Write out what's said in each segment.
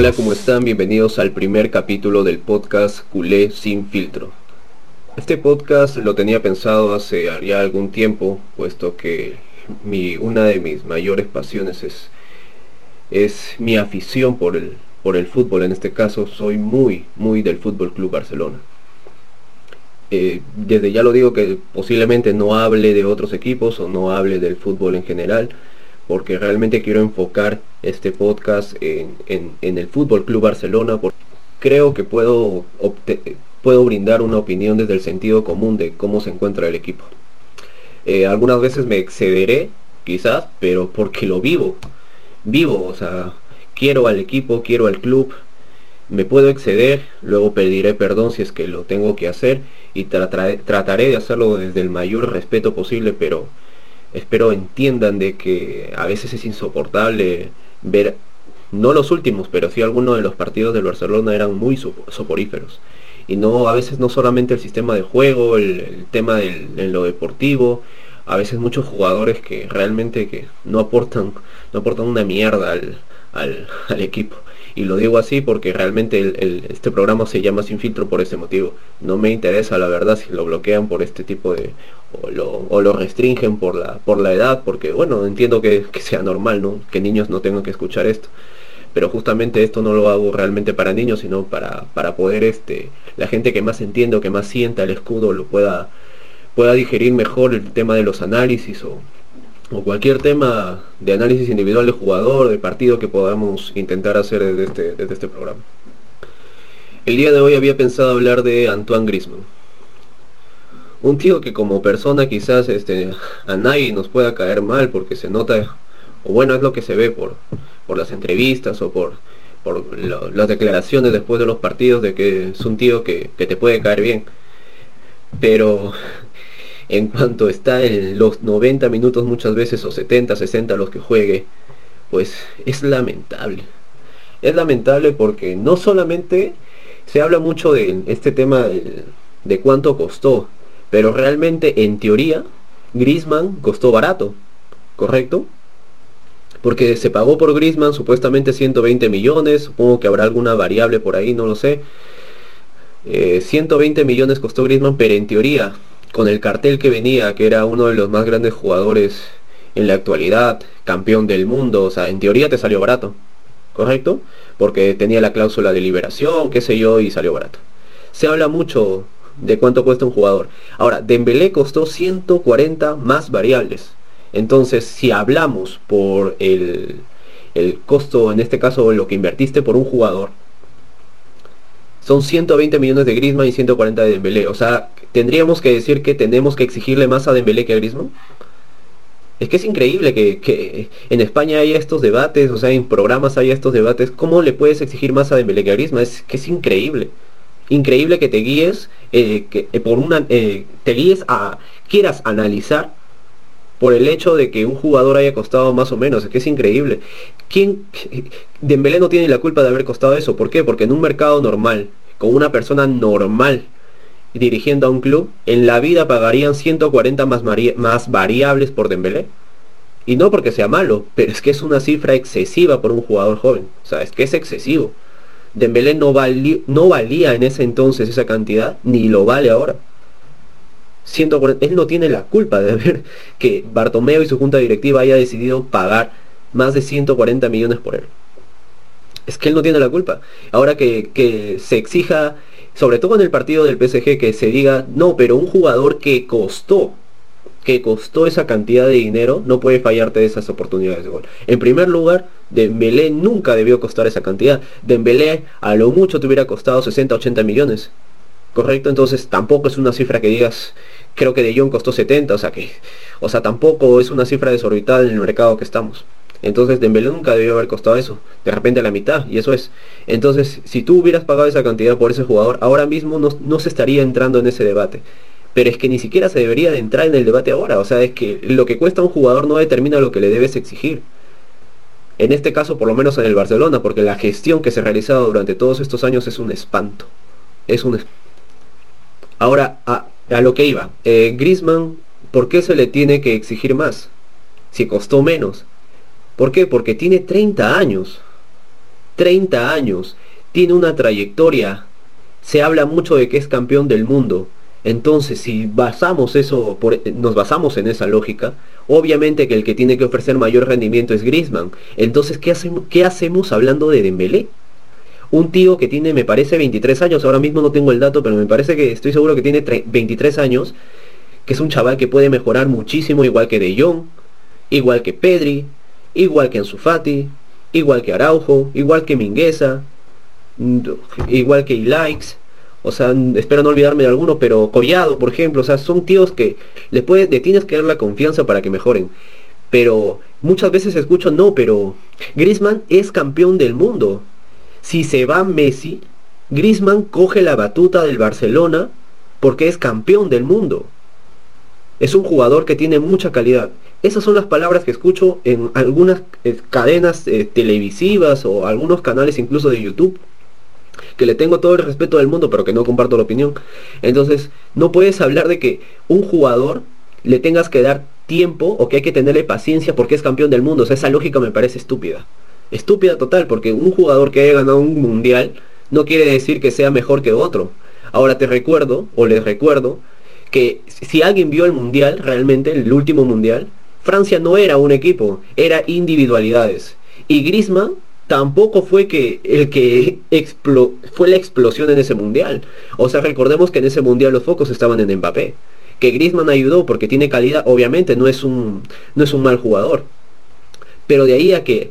Hola, ¿cómo están? Bienvenidos al primer capítulo del podcast Culé sin filtro. Este podcast lo tenía pensado hace ya algún tiempo, puesto que una de mis mayores pasiones es, es mi afición por el, por el fútbol. En este caso soy muy, muy del Fútbol Club Barcelona. Eh, desde ya lo digo que posiblemente no hable de otros equipos o no hable del fútbol en general, porque realmente quiero enfocar este podcast en, el Fútbol Club Barcelona, porque creo que puedo, puedo brindar una opinión desde el sentido común de cómo se encuentra el equipo. Eh, algunas veces me excederé, quizás, pero porque lo vivo. Vivo, o sea, quiero al equipo, quiero al club, me puedo exceder, luego pediré perdón si es que lo tengo que hacer y trataré de hacerlo desde el mayor respeto posible, pero espero entiendan de que a veces es insoportable ver, no los últimos, pero sí algunos de los partidos del Barcelona eran muy soporíferos. Y no, a veces no solamente el sistema de juego, el, tema de lo deportivo, a veces muchos jugadores que realmente que no aportan, no aportan una mierda al equipo. Y lo digo así porque realmente este programa se llama Sin Filtro por ese motivo. No me interesa la verdad si lo bloquean por este tipo de... o lo, restringen por la, por la edad, porque bueno, entiendo que, sea normal, ¿no? Que niños no tengan que escuchar esto. Pero justamente esto no lo hago realmente para niños, sino para, para poder este, la gente que más entiende o que más sienta el escudo lo pueda, pueda digerir mejor el tema de los análisis o, o cualquier tema de análisis individual de jugador, de partido que podamos intentar hacer desde este, desde este programa. El día de hoy había pensado hablar de Antoine Grisman. Un tío que como persona quizás este, a nadie nos pueda caer mal porque se nota, o bueno, es lo que se ve por, por las entrevistas o por, por las declaraciones después de los partidos de que es un tío que, que te puede caer bien. Pero en cuanto está en los 90 minutos muchas veces o 70, 60 los que juegue, pues es lamentable. Es lamentable porque no solamente se habla mucho de este tema de, cuánto costó, pero realmente en teoría Grisman costó barato, ¿correcto? Porque se pagó por Grisman supuestamente 120 millones, supongo que habrá alguna variable por ahí, no lo sé. 120 eh, millones costó Grisman, pero en teoría con el cartel que venía, que era uno de los más grandes jugadores en la actualidad, campeón del mundo, o sea, en teoría te salió barato, ¿correcto? Porque tenía la cláusula de liberación, qué sé yo, y salió barato. Se habla mucho de cuánto cuesta un jugador. Ahora, Dembélé costó 140 más variables. Entonces, si hablamos por el, el costo, en este caso, lo que invertiste por un jugador, son 120 millones de Griezmann y 140 de Dembélé. O sea, tendríamos que decir que tenemos que exigirle más a Dembélé que a Griezmann. Es que es increíble que, en España haya estos debates, o sea, en programas haya estos debates. ¿Cómo le puedes exigir más a Dembélé que a Griezmann? Es que es increíble. Increíble que te guíes, eh, que eh, por una, eh, te guíes a, quieras analizar por el hecho de que un jugador haya costado más o menos, es que es increíble. ¿Quién Dembélé no tiene la culpa de haber costado eso? ¿Por qué? Porque en un mercado normal con una persona normal dirigiendo a un club, en la vida pagarían 140 más, más variables por Dembélé. Y no porque sea malo, pero es que es una cifra excesiva por un jugador joven. O sea, es que es excesivo. Dembélé no, no valía en ese entonces esa cantidad, ni lo vale ahora. 140, él no tiene la culpa de ver que Bartomeo y su junta directiva haya decidido pagar más de 140 millones por él es que él no tiene la culpa. Ahora que, se exija, sobre todo en el partido del PSG, que se diga, no, pero un jugador que costó, que costó esa cantidad de dinero, no puede fallarte de esas oportunidades de gol. En primer lugar, Dembélé nunca debió costar esa cantidad. Dembélé a lo mucho te hubiera costado 60, 80 millones. ¿Correcto? Entonces tampoco es una cifra que digas, creo que De Jong costó 70, o sea que, o sea, tampoco es una cifra desorbitada en el mercado que estamos. Entonces Dembélé nunca debió haber costado eso. De repente a la mitad, y eso es. Entonces, si tú hubieras pagado esa cantidad por ese jugador, ahora mismo no, se estaría entrando en ese debate. Pero es que ni siquiera se debería de entrar en el debate ahora. O sea, es que lo que cuesta un jugador no determina lo que le debes exigir. En este caso, por lo menos en el Barcelona, porque la gestión que se ha realizado durante todos estos años es un espanto. Es un Ahora, a, lo que iba. Eh, Grisman, ¿por qué se le tiene que exigir más? Si costó menos. ¿Por qué? Porque tiene 30 años. 30 años, tiene una trayectoria, se habla mucho de que es campeón del mundo. Entonces, si basamos eso, nos basamos en esa lógica, obviamente que el que tiene que ofrecer mayor rendimiento es Griezmann. Entonces, ¿qué hacemos, qué hacemos hablando de Dembélé? Un tío que tiene, me parece, 23 años, ahora mismo no tengo el dato, pero me parece que estoy seguro que tiene 23 años, que es un chaval que puede mejorar muchísimo, igual que De Jong, igual que Pedri, igual que Ansu Fati, igual que Araujo, igual que Mingueza, igual que Ilaix, o sea, espero no olvidarme de alguno, pero Collado, por ejemplo, o sea, son tíos que le, puede, le tienes que dar la confianza para que mejoren. Pero muchas veces escucho, no, pero Griezmann es campeón del mundo. Si se va Messi, Griezmann coge la batuta del Barcelona porque es campeón del mundo. Es un jugador que tiene mucha calidad. Esas son las palabras que escucho en algunas eh, cadenas eh, televisivas o algunos canales incluso de YouTube. Que le tengo todo el respeto del mundo, pero que no comparto la opinión. Entonces, no puedes hablar de que un jugador le tengas que dar tiempo o que hay que tenerle paciencia porque es campeón del mundo. O sea, esa lógica me parece estúpida. Estúpida total, porque un jugador que haya ganado un mundial no quiere decir que sea mejor que otro. Ahora te recuerdo, o les recuerdo, que si alguien vio el mundial, realmente, el último mundial, Francia no era un equipo, era individualidades. Y Griezmann tampoco fue que el que fue la explosión en ese mundial. O sea, recordemos que en ese mundial los focos estaban en Mbappé. Que Griezmann ayudó porque tiene calidad, obviamente no es un no es un mal jugador. Pero de ahí a que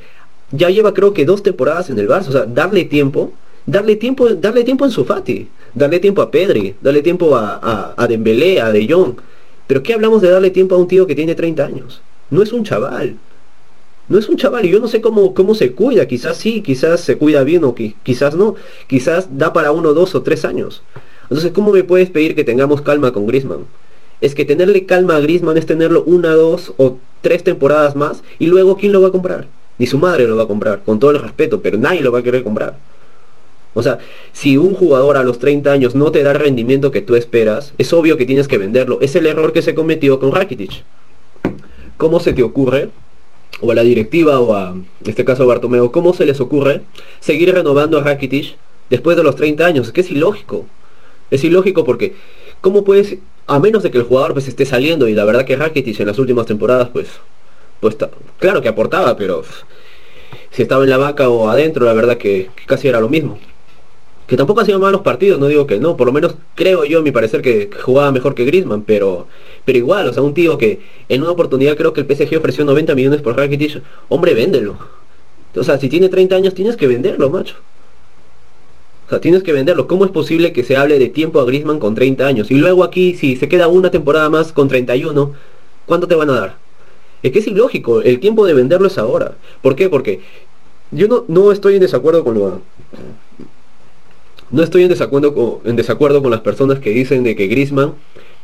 ya lleva creo que dos temporadas en el Barça, o sea, darle tiempo, darle tiempo, darle tiempo en su Fati, darle tiempo a Pedri, darle tiempo a, a, a Dembélé, a De Jong. Pero ¿qué hablamos de darle tiempo a un tío que tiene 30 años? No es un chaval. No es un chaval y yo no sé cómo, cómo se cuida. Quizás sí, quizás se cuida bien o quizás no. Quizás da para uno, dos o tres años. Entonces, ¿cómo me puedes pedir que tengamos calma con Grisman? Es que tenerle calma a Grisman es tenerlo una, dos o tres temporadas más y luego ¿quién lo va a comprar? Ni su madre lo va a comprar, con todo el respeto, pero nadie lo va a querer comprar. O sea, si un jugador a los 30 años no te da el rendimiento que tú esperas, es obvio que tienes que venderlo. Es el error que se cometió con Rakitic. ¿Cómo se te ocurre, o a la directiva, o a, en este caso a Bartomeo, cómo se les ocurre seguir renovando a Rakitic después de los 30 años? Es que es ilógico. Es ilógico porque, ¿cómo puedes, a menos de que el jugador pues esté saliendo, y la verdad que Rakitic en las últimas temporadas, pues, pues claro que aportaba, pero si estaba en la vaca o adentro, la verdad que, casi era lo mismo que tampoco hacía malos partidos, no digo que no, por lo menos creo yo, a mi parecer, que jugaba mejor que Griezmann, pero pero igual, o sea, un tío que en una oportunidad creo que el PSG ofreció 90 millones por Rakitic, hombre, véndelo. O sea, si tiene 30 años tienes que venderlo, macho. O sea, tienes que venderlo. ¿Cómo es posible que se hable de tiempo a Griezmann con 30 años? Y luego aquí, si se queda una temporada más con 31, ¿cuánto te van a dar? Es que es ilógico, el tiempo de venderlo es ahora. ¿Por qué? Porque yo no, no estoy en desacuerdo con lo... No estoy en desacuerdo, con, las personas que dicen de que Griezmann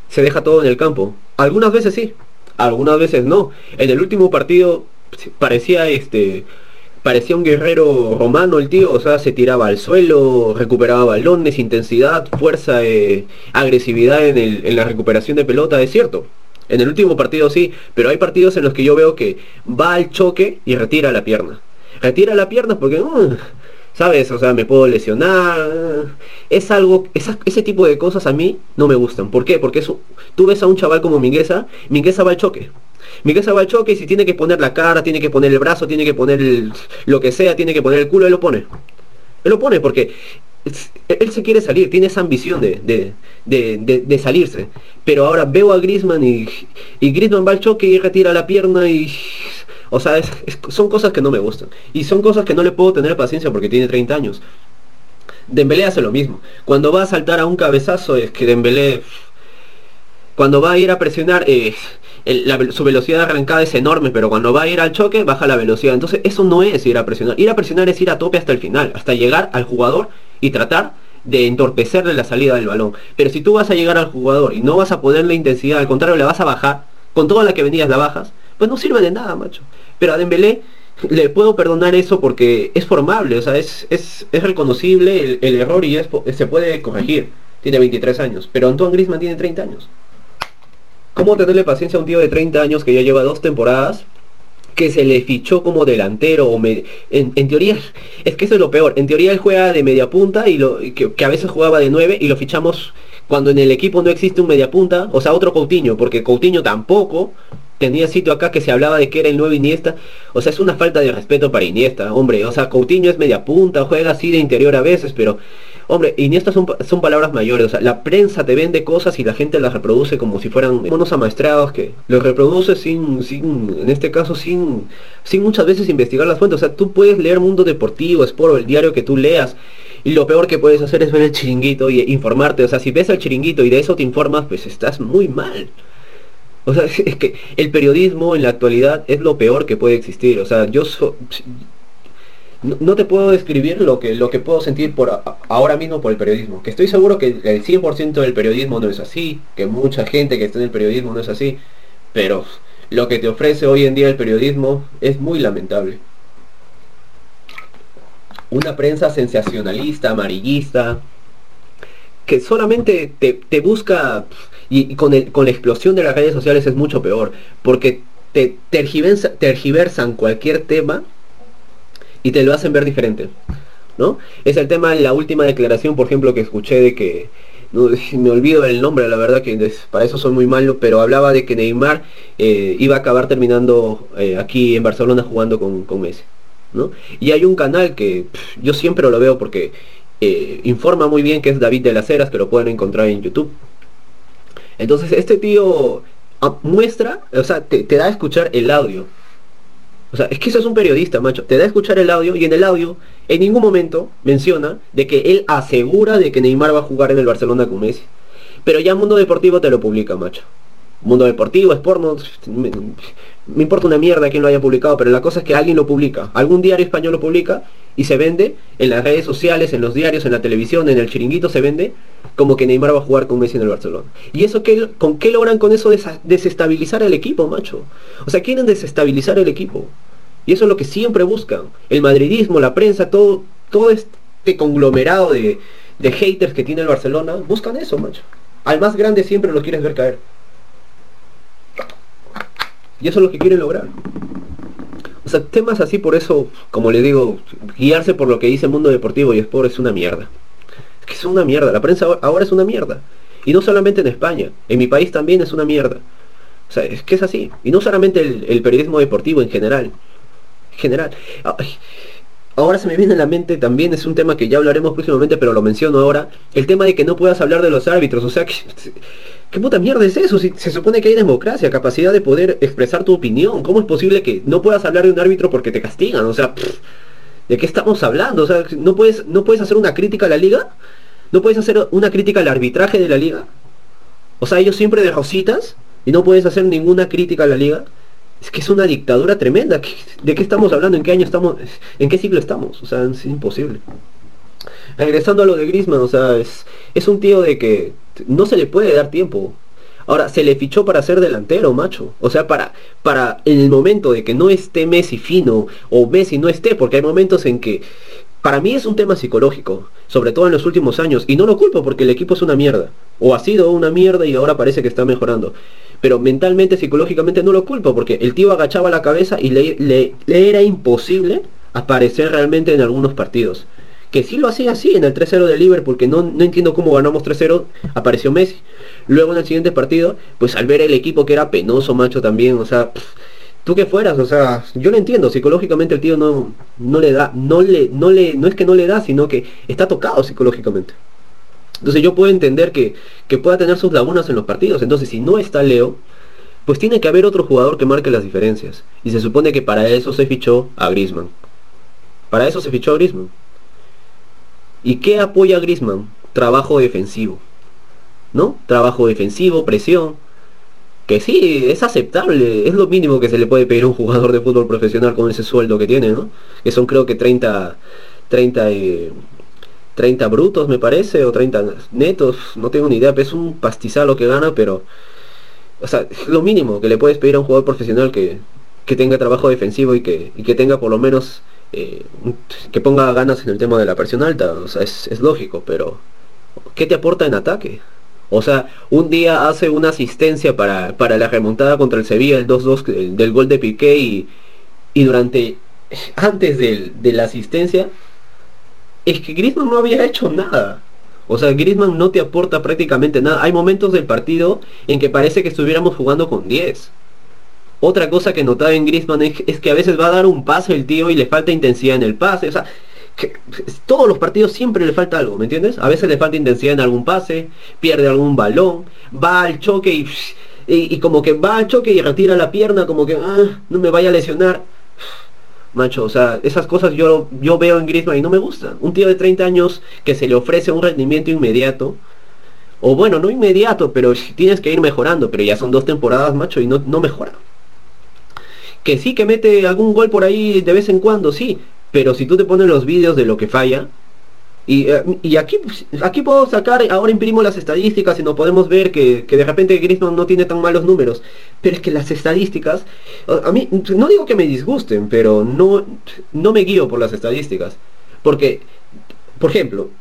se deja todo en el campo. Algunas veces sí, algunas veces no. En el último partido parecía este parecía un guerrero romano el tío, o sea, se tiraba al suelo, recuperaba balones, intensidad, fuerza, eh, agresividad en, la recuperación de pelota, es cierto. En el último partido sí, pero hay partidos en los que yo veo que va al choque y retira la pierna. Retira la pierna porque uh, ¿sabes? O sea, me puedo lesionar. Es algo, ese tipo de cosas a mí no me gustan. ¿Por qué? Porque tú ves a un chaval como Mingueza, Mingueza va al choque. Mingueza va al choque y si tiene que poner la cara, tiene que poner el brazo, tiene que poner lo que sea, tiene que poner el culo, él lo pone. Él lo pone porque él se quiere salir, tiene esa ambición de, de, salirse. Pero ahora veo a Grisman y, y Grisman va al choque y retira la pierna y o sea, son cosas que no me gustan. Y son cosas que no le puedo tener paciencia porque tiene 30 años. Dembélé hace lo mismo. Cuando va a saltar a un cabezazo es que Dembélé... Cuando va a ir a presionar, su velocidad arrancada es enorme, pero cuando va a ir al choque, baja la velocidad. Entonces eso no es ir a presionar. Ir a presionar es ir a tope hasta el final, hasta llegar al jugador y tratar de entorpecerle la salida del balón. Pero si tú vas a llegar al jugador y no vas a ponerle intensidad, al contrario, le vas a bajar, con toda la que venías la bajas, pues no sirve de nada, macho. Pero a Dembélé le puedo perdonar eso porque es formable, o sea, es, es, reconocible el, error y se puede corregir. Tiene 23 años, pero Antoine Griezmann tiene 30 años. ¿Cómo tenerle paciencia a un tío de 30 años que ya lleva dos temporadas que se le fichó como delantero o en, teoría es que eso es lo peor en teoría él juega de media punta y lo que, a veces jugaba de 9 y lo fichamos cuando en el equipo no existe un media punta o sea otro Coutinho porque Coutinho tampoco tenía sitio acá que se hablaba de que era el nuevo Iniesta o sea es una falta de respeto para Iniesta hombre o sea Coutinho es media punta juega así de interior a veces pero Hombre, estas son, son palabras mayores, o sea, la prensa te vende cosas y la gente las reproduce como si fueran monos amaestrados que los reproduce sin, sin, en este caso, sin, sin muchas veces investigar las fuentes. O sea, tú puedes leer Mundo Deportivo, Sport, el diario que tú leas, y lo peor que puedes hacer es ver el chiringuito y informarte. O sea, si ves el chiringuito y de eso te informas, pues estás muy mal. O sea, es que el periodismo en la actualidad es lo peor que puede existir. O sea, yo no, te puedo describir lo que, lo que puedo sentir por ahora mismo por el periodismo. Que estoy seguro que el 100% del periodismo no es así, que mucha gente que está en el periodismo no es así, pero lo que te ofrece hoy en día el periodismo es muy lamentable. Una prensa sensacionalista, amarillista, que solamente te, busca, y, con, el, con la explosión de las redes sociales es mucho peor, porque te tergiversan cualquier tema y te lo hacen ver diferente. ¿no? Es el tema la última declaración, por ejemplo, que escuché de que, me olvido el nombre, la verdad que para eso soy muy malo, pero hablaba de que Neymar eh, iba a acabar terminando eh, aquí en Barcelona jugando con, con, Messi. ¿no? Y hay un canal que yo siempre lo veo porque eh, informa muy bien que es David de las Heras, que pueden encontrar en YouTube. Entonces este tío ah, muestra, o sea, te da a escuchar el audio o sea, es que eso es un periodista, macho. Te da a escuchar el audio y en el audio en ningún momento menciona de que él asegura de que Neymar va a jugar en el Barcelona con Messi. Pero ya Mundo Deportivo te lo publica, macho. Mundo Deportivo, Sport, me, me, importa una mierda quién lo haya publicado, pero la cosa es que alguien lo publica. Algún diario español lo publica y se vende en las redes sociales, en los diarios, en la televisión, en el chiringuito se vende como que Neymar va a jugar con Messi en el Barcelona. ¿Y eso qué, con qué logran con eso desestabilizar el equipo, macho? O sea, quieren desestabilizar el equipo. Y eso es lo que siempre buscan. El madridismo, la prensa, todo, todo este conglomerado de, de haters que tiene el Barcelona, buscan eso, macho. Al más grande siempre lo quieres ver caer. Y eso es lo que quieren lograr. O sea, temas así, por eso, como le digo, guiarse por lo que dice el mundo deportivo y Sport es una mierda. Es que es una mierda. La prensa ahora es una mierda. Y no solamente en España. En mi país también es una mierda. O sea, es que es así. Y no solamente el, periodismo deportivo en general. En general. Ahora se me viene a la mente también, es un tema que ya hablaremos próximamente, pero lo menciono ahora. El tema de que no puedas hablar de los árbitros. O sea, ¿Qué puta mierda es eso? Si se supone que hay democracia, capacidad de poder expresar tu opinión. ¿Cómo es posible que no puedas hablar de un árbitro porque te castigan? O sea, ¿de qué estamos hablando? O sea, ¿no puedes, ¿no puedes hacer una crítica a la liga? ¿No puedes hacer una crítica al arbitraje de la liga? O sea, ellos siempre de rositas y no puedes hacer ninguna crítica a la liga. Es que es una dictadura tremenda. ¿De qué estamos hablando? ¿En qué año estamos? ¿En qué siglo estamos? O sea, es imposible. Regresando a lo de Grisman, o sea, es, un tío de que no se le puede dar tiempo. Ahora, se le fichó para ser delantero, macho. O sea, para, para el momento de que no esté Messi fino o Messi no esté, porque hay momentos en que para mí es un tema psicológico, sobre todo en los últimos años, y no lo culpo porque el equipo es una mierda. O ha sido una mierda y ahora parece que está mejorando. Pero mentalmente, psicológicamente no lo culpo porque el tío agachaba la cabeza y le, le, era imposible aparecer realmente en algunos partidos que sí lo hacía así en el 3-0 de Liverpool, porque no, no entiendo cómo ganamos 3-0, apareció Messi. Luego en el siguiente partido, pues al ver el equipo que era penoso, macho, también, o sea, tú que fueras, o sea, yo lo entiendo, psicológicamente el tío no, no le da, no le, no le, no es que no le da, sino que está tocado psicológicamente. Entonces yo puedo entender que, que pueda tener sus lagunas en los partidos. Entonces si no está Leo, pues tiene que haber otro jugador que marque las diferencias. Y se supone que para eso se fichó a Grisman. Para eso se fichó a Grisman. ¿Y qué apoya Grisman? Trabajo defensivo. ¿No? Trabajo defensivo, presión. Que sí, es aceptable, es lo mínimo que se le puede pedir a un jugador de fútbol profesional con ese sueldo que tiene, ¿no? Que son creo que 30, 30, 30 brutos me parece, o 30 netos, no tengo ni idea, es un pastizal lo que gana, pero... O sea, es lo mínimo que le puedes pedir a un jugador profesional que, que tenga trabajo defensivo y que, y que tenga por lo menos eh, que ponga ganas en el tema de la presión alta, o sea, es, lógico, pero ¿qué te aporta en ataque? O sea, un día hace una asistencia para, para la remontada contra el Sevilla, el 2-2 del, gol de Piqué y, y durante, antes de, de la asistencia, es que Griezmann no había hecho nada. O sea, Griezmann no te aporta prácticamente nada. Hay momentos del partido en que parece que estuviéramos jugando con 10. Otra cosa que notaba en Griezmann es, que a veces va a dar un pase el tío y le falta intensidad en el pase. O sea, todos los partidos siempre le falta algo, ¿me entiendes? A veces le falta intensidad en algún pase, pierde algún balón, va al choque y, y, como que va al choque y retira la pierna, como que ah, no me vaya a lesionar. Macho, o sea, esas cosas yo, yo veo en Griezmann y no me gusta. Un tío de 30 años que se le ofrece un rendimiento inmediato, o bueno, no inmediato, pero tienes que ir mejorando, pero ya son dos temporadas, macho, y no, no mejora. Que sí que mete algún gol por ahí de vez en cuando, sí, pero si tú te pones los vídeos de lo que falla, y, eh, y, aquí, aquí puedo sacar, ahora imprimo las estadísticas y no podemos ver que, que, de repente Griezmann no tiene tan malos números. Pero es que las estadísticas, a mí, no digo que me disgusten, pero no, no me guío por las estadísticas. Porque, por ejemplo,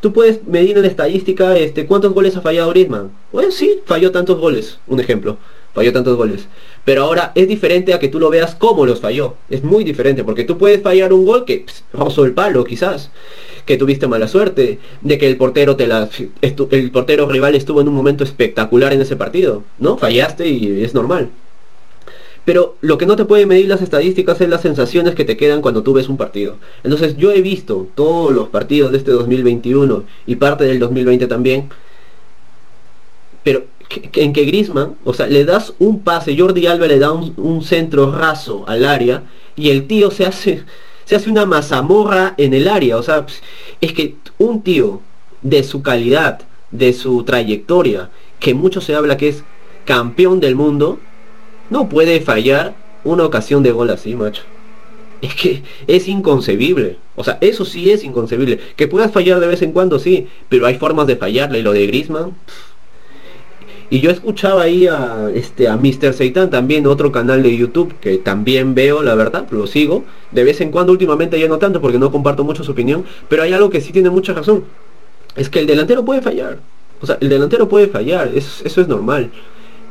tú puedes medir en estadística este, cuántos goles ha fallado Griezmann. Bueno, sí, falló tantos goles, un ejemplo falló tantos goles. Pero ahora es diferente a que tú lo veas cómo los falló. Es muy diferente, porque tú puedes fallar un gol que rozó el palo, quizás. Que tuviste mala suerte, de que el portero te la, el portero rival estuvo en un momento espectacular en ese partido, ¿no? Fallaste y es normal. Pero lo que no te puede medir las estadísticas es las sensaciones que te quedan cuando tú ves un partido. Entonces yo he visto todos los partidos de este 2021 y parte del 2020 también. Pero en que Grisman, o sea, le das un pase, Jordi Alba le da un, centro raso al área y el tío se hace, se hace una mazamorra en el área. O sea, es que un tío de su calidad, de su trayectoria, que mucho se habla que es campeón del mundo, no puede fallar una ocasión de gol así, macho. Es que es inconcebible. O sea, eso sí es inconcebible. Que puedas fallar de vez en cuando, sí, pero hay formas de fallarle. Y lo de Grisman, y yo escuchaba ahí a, este, a Mr. Seitan también, otro canal de YouTube que también veo, la verdad, lo sigo. De vez en cuando, últimamente ya no tanto porque no comparto mucho su opinión. Pero hay algo que sí tiene mucha razón. Es que el delantero puede fallar. O sea, el delantero puede fallar, eso, eso es normal.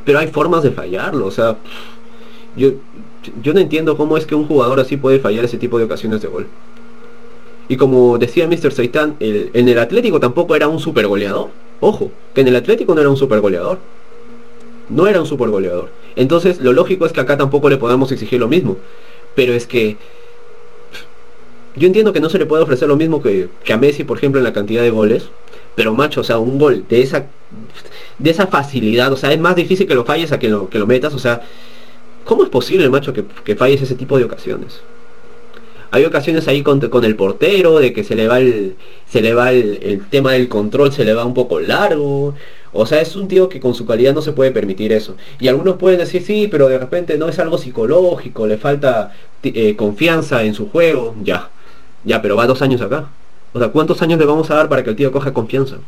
Pero hay formas de fallarlo. O sea, yo, yo no entiendo cómo es que un jugador así puede fallar ese tipo de ocasiones de gol. Y como decía Mr. Seitan, en el Atlético tampoco era un super goleador. Ojo, que en el Atlético no era un super goleador. No era un super goleador. Entonces, lo lógico es que acá tampoco le podamos exigir lo mismo. Pero es que... Yo entiendo que no se le puede ofrecer lo mismo que, a Messi, por ejemplo, en la cantidad de goles. Pero macho, o sea, un gol de esa de esa facilidad, o sea, es más difícil que lo falles a que lo, que lo metas, o sea, ¿cómo es posible, macho, que, que falles ese tipo de ocasiones? Hay ocasiones ahí con, el portero, de que se le va el, se le va el, tema del control, se le va un poco largo. O sea, es un tío que con su calidad no se puede permitir eso. Y algunos pueden decir, sí, pero de repente no es algo psicológico, le falta eh, confianza en su juego. Ya, ya, pero va dos años acá. O sea, ¿cuántos años le vamos a dar para que el tío coja confianza?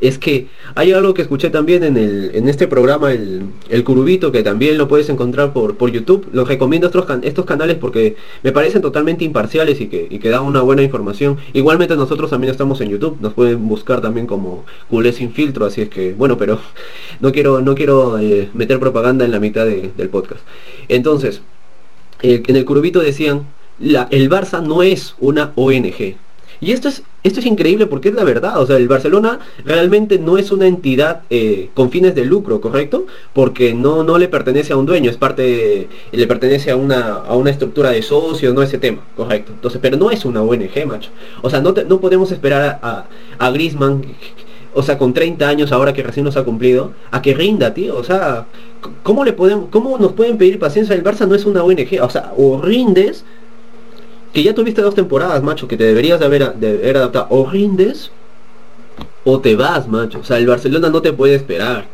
Es que hay algo que escuché también en, el, en este programa, el, el, Curubito, que también lo puedes encontrar por, por YouTube. Los recomiendo estos, estos canales porque me parecen totalmente imparciales y que, y que dan una buena información. Igualmente nosotros también estamos en YouTube, nos pueden buscar también como Culé sin filtro, así es que, bueno, pero no quiero, no quiero eh, meter propaganda en la mitad del podcast. Entonces, eh, en el Curubito decían, la, el Barça no es una ONG. Y esto es, esto es increíble porque es la verdad. O sea, el Barcelona realmente no es una entidad eh, con fines de lucro, ¿correcto? Porque no, no le pertenece a un dueño, es parte, le pertenece a una, a una estructura de socios, no ese tema, correcto. Entonces, pero no es una ONG, macho. O sea, no, no podemos esperar a, a Grisman o sea, con 30 años ahora que recién nos ha cumplido, a que rinda, tío. O sea, ¿cómo le podemos, cómo nos pueden pedir paciencia? El Barça no es una ONG. O sea, o rindes que ya tuviste dos temporadas, macho, que te deberías de haber, de haber adaptado. O rindes o te vas, macho. O sea, el Barcelona no te puede esperar.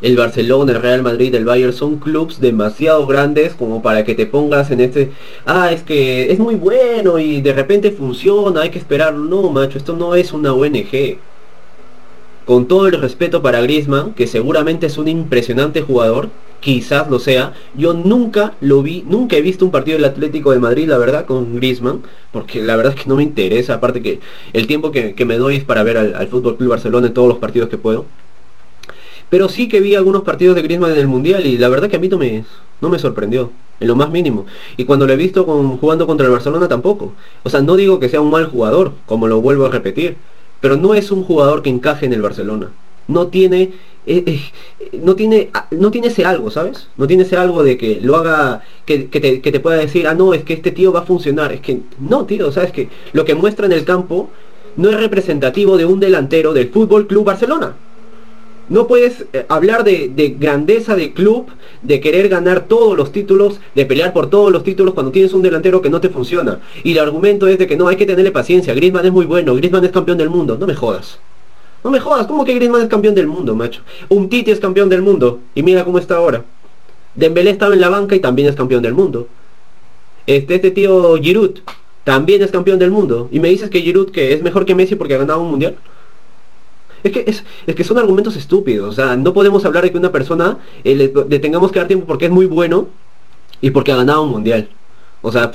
El Barcelona, el Real Madrid, el Bayern son clubes demasiado grandes como para que te pongas en este, ah, es que es muy bueno y de repente funciona, hay que esperar. No, macho, esto no es una ONG. Con todo el respeto para Griezmann, que seguramente es un impresionante jugador, quizás lo sea. Yo nunca lo vi, nunca he visto un partido del Atlético de Madrid, la verdad, con Griezmann, porque la verdad es que no me interesa, aparte que el tiempo que, me doy es para ver al, Fútbol Club Barcelona en todos los partidos que puedo. Pero sí que vi algunos partidos de Griezmann en el Mundial y la verdad que a mí no me, sorprendió, en lo más mínimo. Y cuando lo he visto jugando contra el Barcelona tampoco. O sea, no digo que sea un mal jugador, como lo vuelvo a repetir, pero no es un jugador que encaje en el Barcelona. No tiene, eh, eh, no tiene, ah, no tiene ese algo, ¿sabes? No tiene ese algo de que lo haga, que, te, que te pueda decir, ah, no, es que este tío va a funcionar. Es que, no, tío, ¿sabes? Que lo que muestra en el campo no es representativo de un delantero del Fútbol Club Barcelona. No puedes eh, hablar de, grandeza de club, de querer ganar todos los títulos, de pelear por todos los títulos cuando tienes un delantero que no te funciona. Y el argumento es de que no, hay que tenerle paciencia. Griezmann es muy bueno, Griezmann es campeón del mundo. No me jodas. No me jodas, ¿cómo que Griezmann es campeón del mundo, macho? Un Titi es campeón del mundo. Y mira cómo está ahora. Dembélé estaba en la banca y también es campeón del mundo. Este, este tío Giroud también es campeón del mundo. Y me dices que Giroud que es mejor que Messi porque ha ganado un mundial. Es que, es, que son argumentos estúpidos. O sea, no podemos hablar de que una persona eh, le, tengamos que dar tiempo porque es muy bueno y porque ha ganado un mundial. O sea,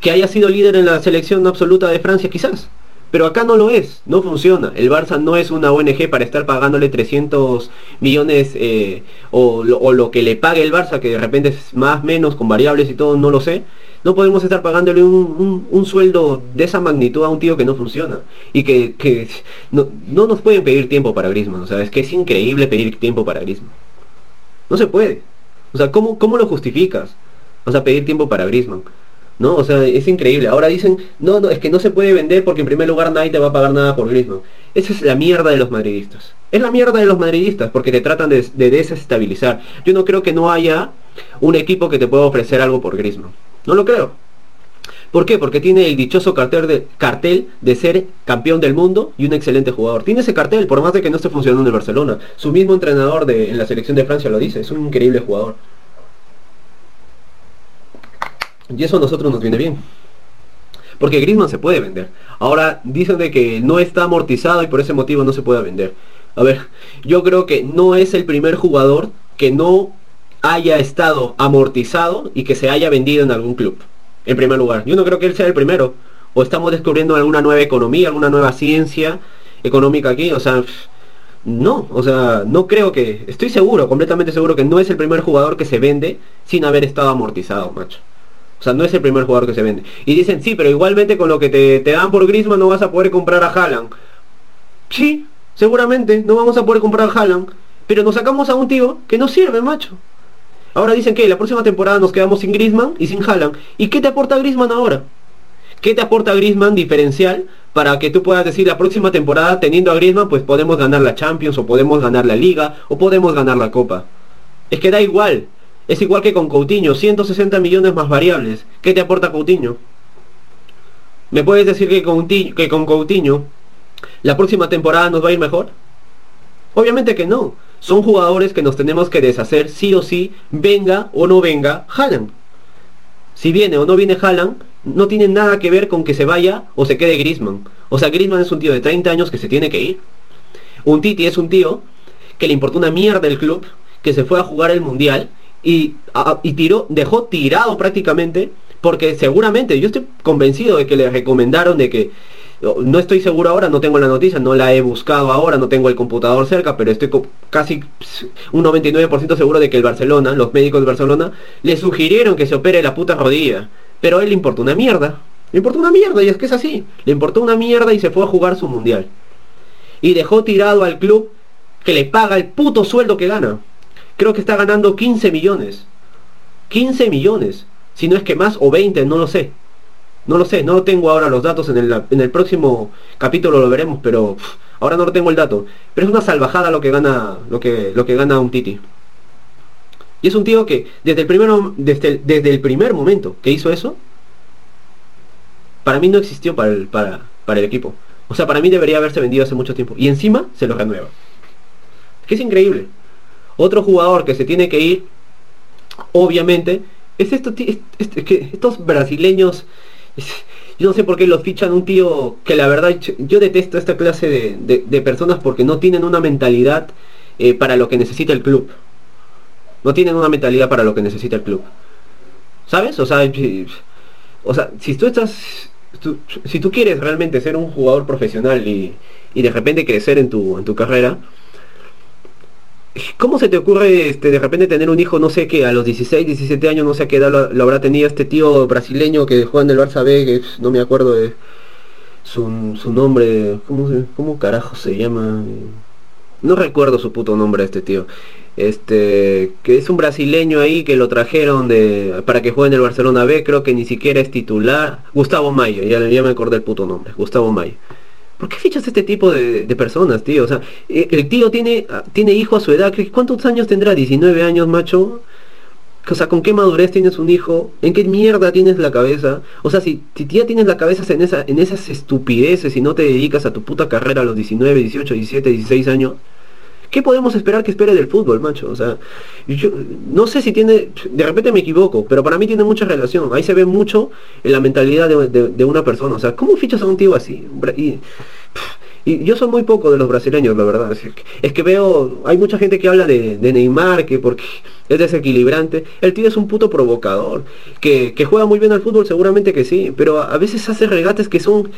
que haya sido líder en la selección absoluta de Francia quizás. Pero acá no lo es, no funciona. El Barça no es una ONG para estar pagándole 300 millones eh, o, lo que le pague el Barça, que de repente es más, menos, con variables y todo, no lo sé. No podemos estar pagándole un, sueldo de esa magnitud a un tío que no funciona. Y que, no, nos pueden pedir tiempo para Grisman. O sea, es que es increíble pedir tiempo para Grisman. No se puede. O sea, ¿cómo, cómo lo justificas? O sea, pedir tiempo para Grisman. ¿No? O sea, es increíble. Ahora dicen, no, no, es que no se puede vender porque en primer lugar nadie te va a pagar nada por Griezmann. Esa es la mierda de los madridistas. Es la mierda de los madridistas porque te tratan de, de desestabilizar. Yo no creo que no haya un equipo que te pueda ofrecer algo por Griezmann. No lo creo. ¿Por qué? Porque tiene el dichoso cartel de, ser campeón del mundo y un excelente jugador. Tiene ese cartel, por más de que no esté funcionando en el Barcelona. Su mismo entrenador en la selección de Francia lo dice, es un increíble jugador. Y eso a nosotros nos viene bien. Porque Griezmann se puede vender. Ahora dicen de que no está amortizado y por ese motivo no se puede vender. A ver, yo creo que no es el primer jugador que no haya estado amortizado y que se haya vendido en algún club. En primer lugar. Yo no creo que él sea el primero. O estamos descubriendo alguna nueva economía, alguna nueva ciencia económica aquí. O sea, no. O sea, no creo que... Estoy seguro, completamente seguro que no es el primer jugador que se vende sin haber estado amortizado, macho. O sea, no es el primer jugador que se vende. Y dicen, sí, pero igualmente con lo que te, te dan por Griezmann no vas a poder comprar a Haaland. Sí, seguramente no vamos a poder comprar a Haaland. Pero nos sacamos a un tío que no sirve, macho. Ahora dicen que la próxima temporada nos quedamos sin Grisman y sin Haaland. ¿Y qué te aporta Grisman ahora? ¿Qué te aporta Grisman diferencial para que tú puedas decir la próxima temporada teniendo a Grisman pues podemos ganar la Champions o podemos ganar la Liga o podemos ganar la Copa? Es que da igual. Es igual que con Coutinho, 160 millones más variables. ¿Qué te aporta Coutinho? ¿Me puedes decir que con, Coutinho la próxima temporada nos va a ir mejor? Obviamente que no son jugadores que nos tenemos que deshacer sí o sí, venga o no venga Haaland. Si viene o no viene Haaland, no tiene nada que ver con que se vaya o se quede Griezmann. O sea, Griezmann es un tío de 30 años que se tiene que ir. Un Titi es un tío que le importó una mierda el club, que se fue a jugar el Mundial y, tiró, dejó tirado prácticamente, porque seguramente, yo estoy convencido de que le recomendaron de que no estoy seguro ahora, no tengo la noticia, no la he buscado ahora, no tengo el computador cerca, pero estoy casi un 99% seguro de que el Barcelona, los médicos de Barcelona, le sugirieron que se opere la puta rodilla. Pero a él le importó una mierda. Le importó una mierda, y es que es así. Le importó una mierda y se fue a jugar su mundial. Y dejó tirado al club que le paga el puto sueldo que gana. Creo que está ganando 15 millones. 15 millones. Si no es que más o 20, no lo sé. No lo sé, no tengo ahora los datos, en el, en el próximo capítulo lo veremos, pero ahora no lo tengo el dato. Pero es una salvajada lo que gana, lo que, lo que gana un Titi. Y es un tío que desde el, primer, desde, desde el primer momento que hizo eso, para mí no existió para el, para, para el equipo. O sea, para mí debería haberse vendido hace mucho tiempo. Y encima se lo renueva. Que es increíble. Otro jugador que se tiene que ir, obviamente, es esto, es, que estos brasileños yo no sé por qué los fichan un tío que la verdad yo detesto esta clase de, personas porque no tienen una mentalidad eh, para lo que necesita el club. No tienen una mentalidad para lo que necesita el club. ¿Sabes? O sea, o sea si tú estás... si tú quieres realmente ser un jugador profesional y, y de repente crecer en tu, en tu carrera, ¿Cómo se te ocurre este, de repente tener un hijo, no sé qué, a los 16, 17 años, no sé a qué edad lo, habrá tenido este tío brasileño que juega en el Barça B, no me acuerdo de su, nombre, ¿cómo, ¿cómo carajo se llama? No recuerdo su puto nombre este tío. Este, que es un brasileño ahí que lo trajeron de para que juegue en el Barcelona B, creo que ni siquiera es titular. Gustavo Mayo, ya, ya me acordé el puto nombre, Gustavo Mayo. ¿Por qué fichas este tipo de, personas, tío? O sea, eh, el tío tiene, ah, tiene hijo a su edad. ¿Cuántos años tendrá? ¿19 años, macho? O sea, ¿con qué madurez tienes un hijo? ¿En qué mierda tienes la cabeza? O sea, si, si tienes la cabeza en, esa, en esas estupideces y no te dedicas a tu puta carrera a los 19, 18, 17, 16 años, ¿Qué podemos esperar que espere del fútbol, macho? O sea, yo no sé si tiene, de repente me equivoco, pero para mí tiene mucha relación. Ahí se ve mucho en la mentalidad de, una persona. O sea, ¿cómo fichas a un tío así? Y, yo soy muy poco de los brasileños, la verdad. Es que, veo, hay mucha gente que habla de, Neymar, que porque es desequilibrante. El tío es un puto provocador. Que, juega muy bien al fútbol, seguramente que sí. Pero a veces hace regates que son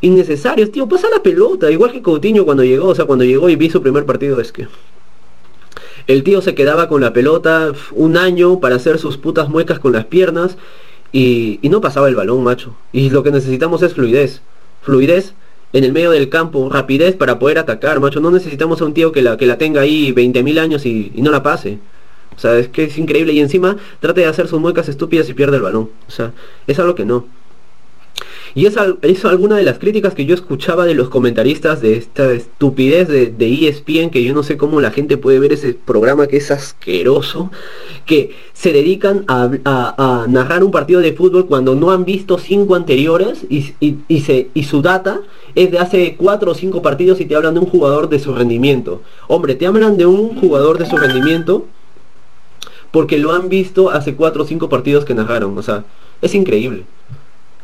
innecesarios, tío, pasa la pelota, igual que Coutinho cuando llegó, o sea, cuando llegó y vi su primer partido es que el tío se quedaba con la pelota un año para hacer sus putas muecas con las piernas y, no pasaba el balón, macho. Y lo que necesitamos es fluidez. Fluidez en el medio del campo, rapidez para poder atacar, macho. No necesitamos a un tío que la, que la tenga ahí 20.000 años y, y, no la pase. O sea, es que es increíble. Y encima trate de hacer sus muecas estúpidas y pierde el balón. O sea, es algo que no. Y es, es, alguna de las críticas que yo escuchaba de los comentaristas de esta estupidez de, de, ESPN, que yo no sé cómo la gente puede ver ese programa que es asqueroso, que se dedican a, narrar un partido de fútbol cuando no han visto cinco anteriores y, y, se, y su data es de hace cuatro o cinco partidos y te hablan de un jugador de su rendimiento. Hombre, te hablan de un jugador de su rendimiento porque lo han visto hace cuatro o cinco partidos que narraron. O sea, es increíble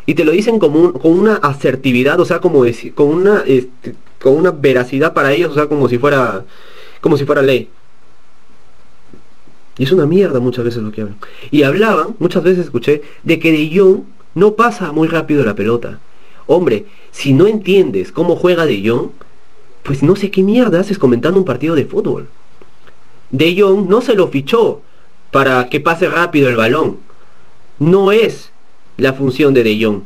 y te lo dicen como con una asertividad, o sea, como con una este, con una veracidad para ellos, o sea, como si fuera como si fuera ley. Y es una mierda muchas veces lo que hablan. Y hablaban, muchas veces escuché, de que De Jong no pasa muy rápido la pelota. Hombre, si no entiendes cómo juega De Jong, pues no sé qué mierda haces comentando un partido de fútbol. De Jong no se lo fichó para que pase rápido el balón. No es la función de De Jong.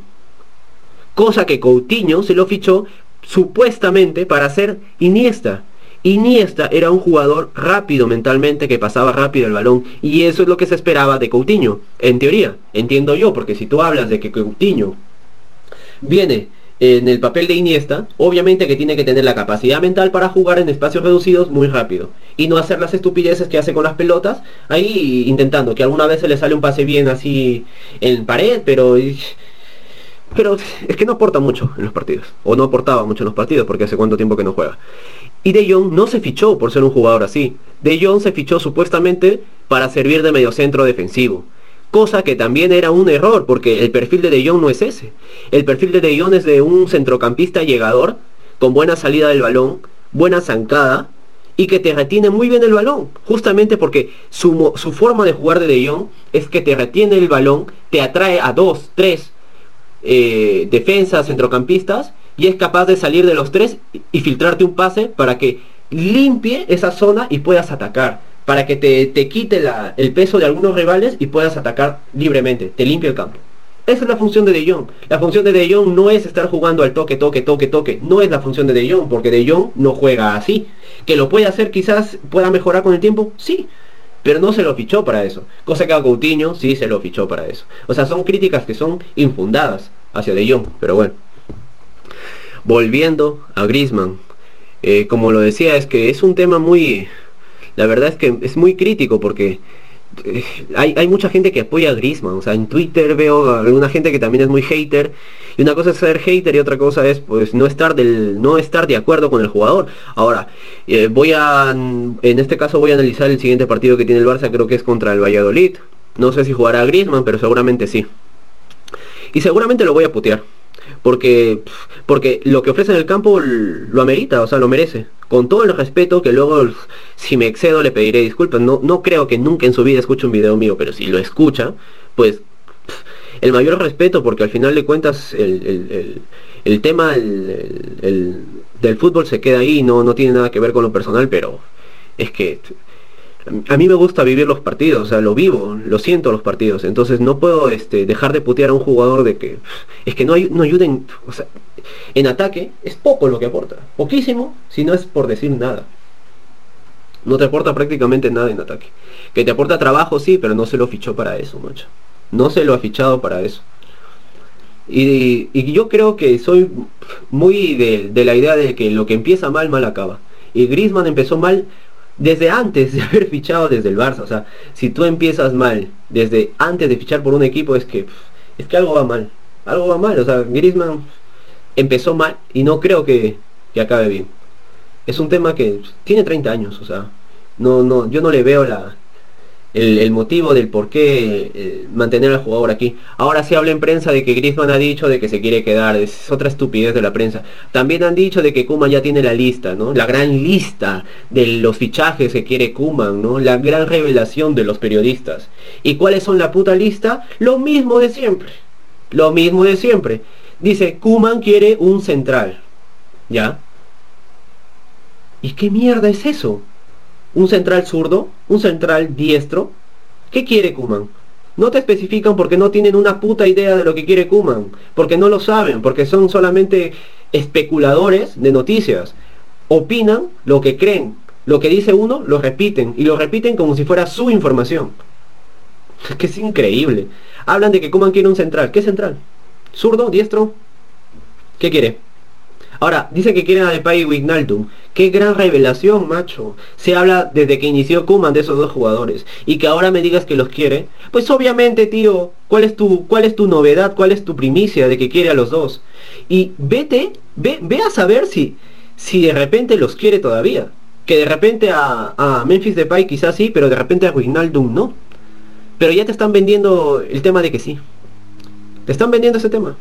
Cosa que Coutinho se lo fichó supuestamente para ser Iniesta. Iniesta era un jugador rápido mentalmente que pasaba rápido el balón y eso es lo que se esperaba de Coutinho, en teoría, entiendo yo, porque si tú hablas de que Coutinho viene en el papel de Iniesta, obviamente que tiene que tener la capacidad mental para jugar en espacios reducidos muy rápido y no hacer las estupideces que hace con las pelotas, ahí intentando que alguna vez se le sale un pase bien así en pared, pero pero es que no aporta mucho en los partidos, o no aportaba mucho en los partidos porque hace cuánto tiempo que no juega. Y De Jong no se fichó por ser un jugador así. De Jong se fichó supuestamente para servir de mediocentro defensivo cosa que también era un error, porque el perfil de De Jong no es ese. El perfil de De Jong es de un centrocampista llegador, con buena salida del balón, buena zancada, y que te retiene muy bien el balón, justamente porque su, forma de jugar de De Jong es que te retiene el balón, te atrae a dos, tres eh, defensas, centrocampistas, y es capaz de salir de los tres y filtrarte un pase para que limpie esa zona y puedas atacar para que te, quite el peso de algunos rivales y puedas atacar libremente, te limpia el campo. Esa es la función de De Jong. La función de De Jong no es estar jugando al toque, toque, toque, toque. No es la función de De Jong, porque De Jong no juega así. Que lo puede hacer quizás pueda mejorar con el tiempo, sí. Pero no se lo fichó para eso. Cosa que a Coutinho sí se lo fichó para eso. O sea, son críticas que son infundadas hacia De Jong. Pero bueno. Volviendo a Griezmann. Eh, como lo decía, es que es un tema muy la verdad es que es muy crítico porque eh, hay, mucha gente que apoya a Griezmann, o sea, en Twitter veo a alguna gente que también es muy hater, y una cosa es ser hater y otra cosa es pues no estar del no estar de acuerdo con el jugador. Ahora, eh, voy a en este caso voy a analizar el siguiente partido que tiene el Barça, creo que es contra el Valladolid. No sé si jugará a Griezmann, pero seguramente sí. Y seguramente lo voy a putear porque, porque lo que ofrece en el campo lo amerita, o sea, lo merece. Con todo el respeto que luego, si me excedo, le pediré disculpas. No, no creo que nunca en su vida escuche un video mío, pero si lo escucha, pues el mayor respeto, porque al final de cuentas el, tema del fútbol se queda ahí, no, no tiene nada que ver con lo personal, pero es que a mí me gusta vivir los partidos, o sea, lo vivo, lo siento los partidos, entonces no puedo este, dejar de putear a un jugador de que es que no, hay, no ayuden, o sea, en ataque es poco lo que aporta, poquísimo, si no es por decir nada. No te aporta prácticamente nada en ataque. Que te aporta trabajo, sí, pero no se lo fichó para eso, macho. No se lo ha fichado para eso. Y, yo creo que soy muy de, de, la idea de que lo que empieza mal, mal acaba. Y Griezmann empezó mal desde antes de haber fichado desde el Barça. O sea, si tú empiezas mal desde antes de fichar por un equipo, es que es que algo va mal. Algo va mal. O sea, Griezmann empezó mal y no creo que, que acabe bien. Es un tema que tiene 30 años, o sea, no, no, yo no le veo la, el, motivo del por qué eh, mantener al jugador aquí. Ahora se habla en prensa de que Griezmann ha dicho de que se quiere quedar, es otra estupidez de la prensa. También han dicho de que Kuman ya tiene la lista, ¿no? La gran lista de los fichajes que quiere Kuman, ¿no? La gran revelación de los periodistas. ¿Y cuáles son la puta lista? Lo mismo de siempre. Lo mismo de siempre. Dice, Kuman quiere un central. ¿Ya? ¿Y qué mierda es eso? Un central zurdo, un central diestro. ¿Qué quiere Kuman? No te especifican porque no tienen una puta idea de lo que quiere Kuman, porque no lo saben, porque son solamente especuladores de noticias. Opinan lo que creen, lo que dice uno lo repiten y lo repiten como si fuera su información. Es que es increíble. Hablan de que Kuman quiere un central. ¿Qué central? ¿Zurdo? ¿Diestro? ¿Qué quiere? Ahora, dice que quieren a Depay y Wijnaldum. Qué gran revelación, macho. Se habla desde que inició Kuman de esos dos jugadores. Y que ahora me digas que los quiere. Pues obviamente, tío, ¿cuál es tu, cuál es tu novedad? ¿Cuál es tu primicia de que quiere a los dos? Y vete, ve, ve a saber si, si de repente los quiere todavía. Que de repente a, a Memphis Depay quizás sí, pero de repente a Wijnaldum no. Pero ya te están vendiendo el tema de que sí. Te están vendiendo ese tema.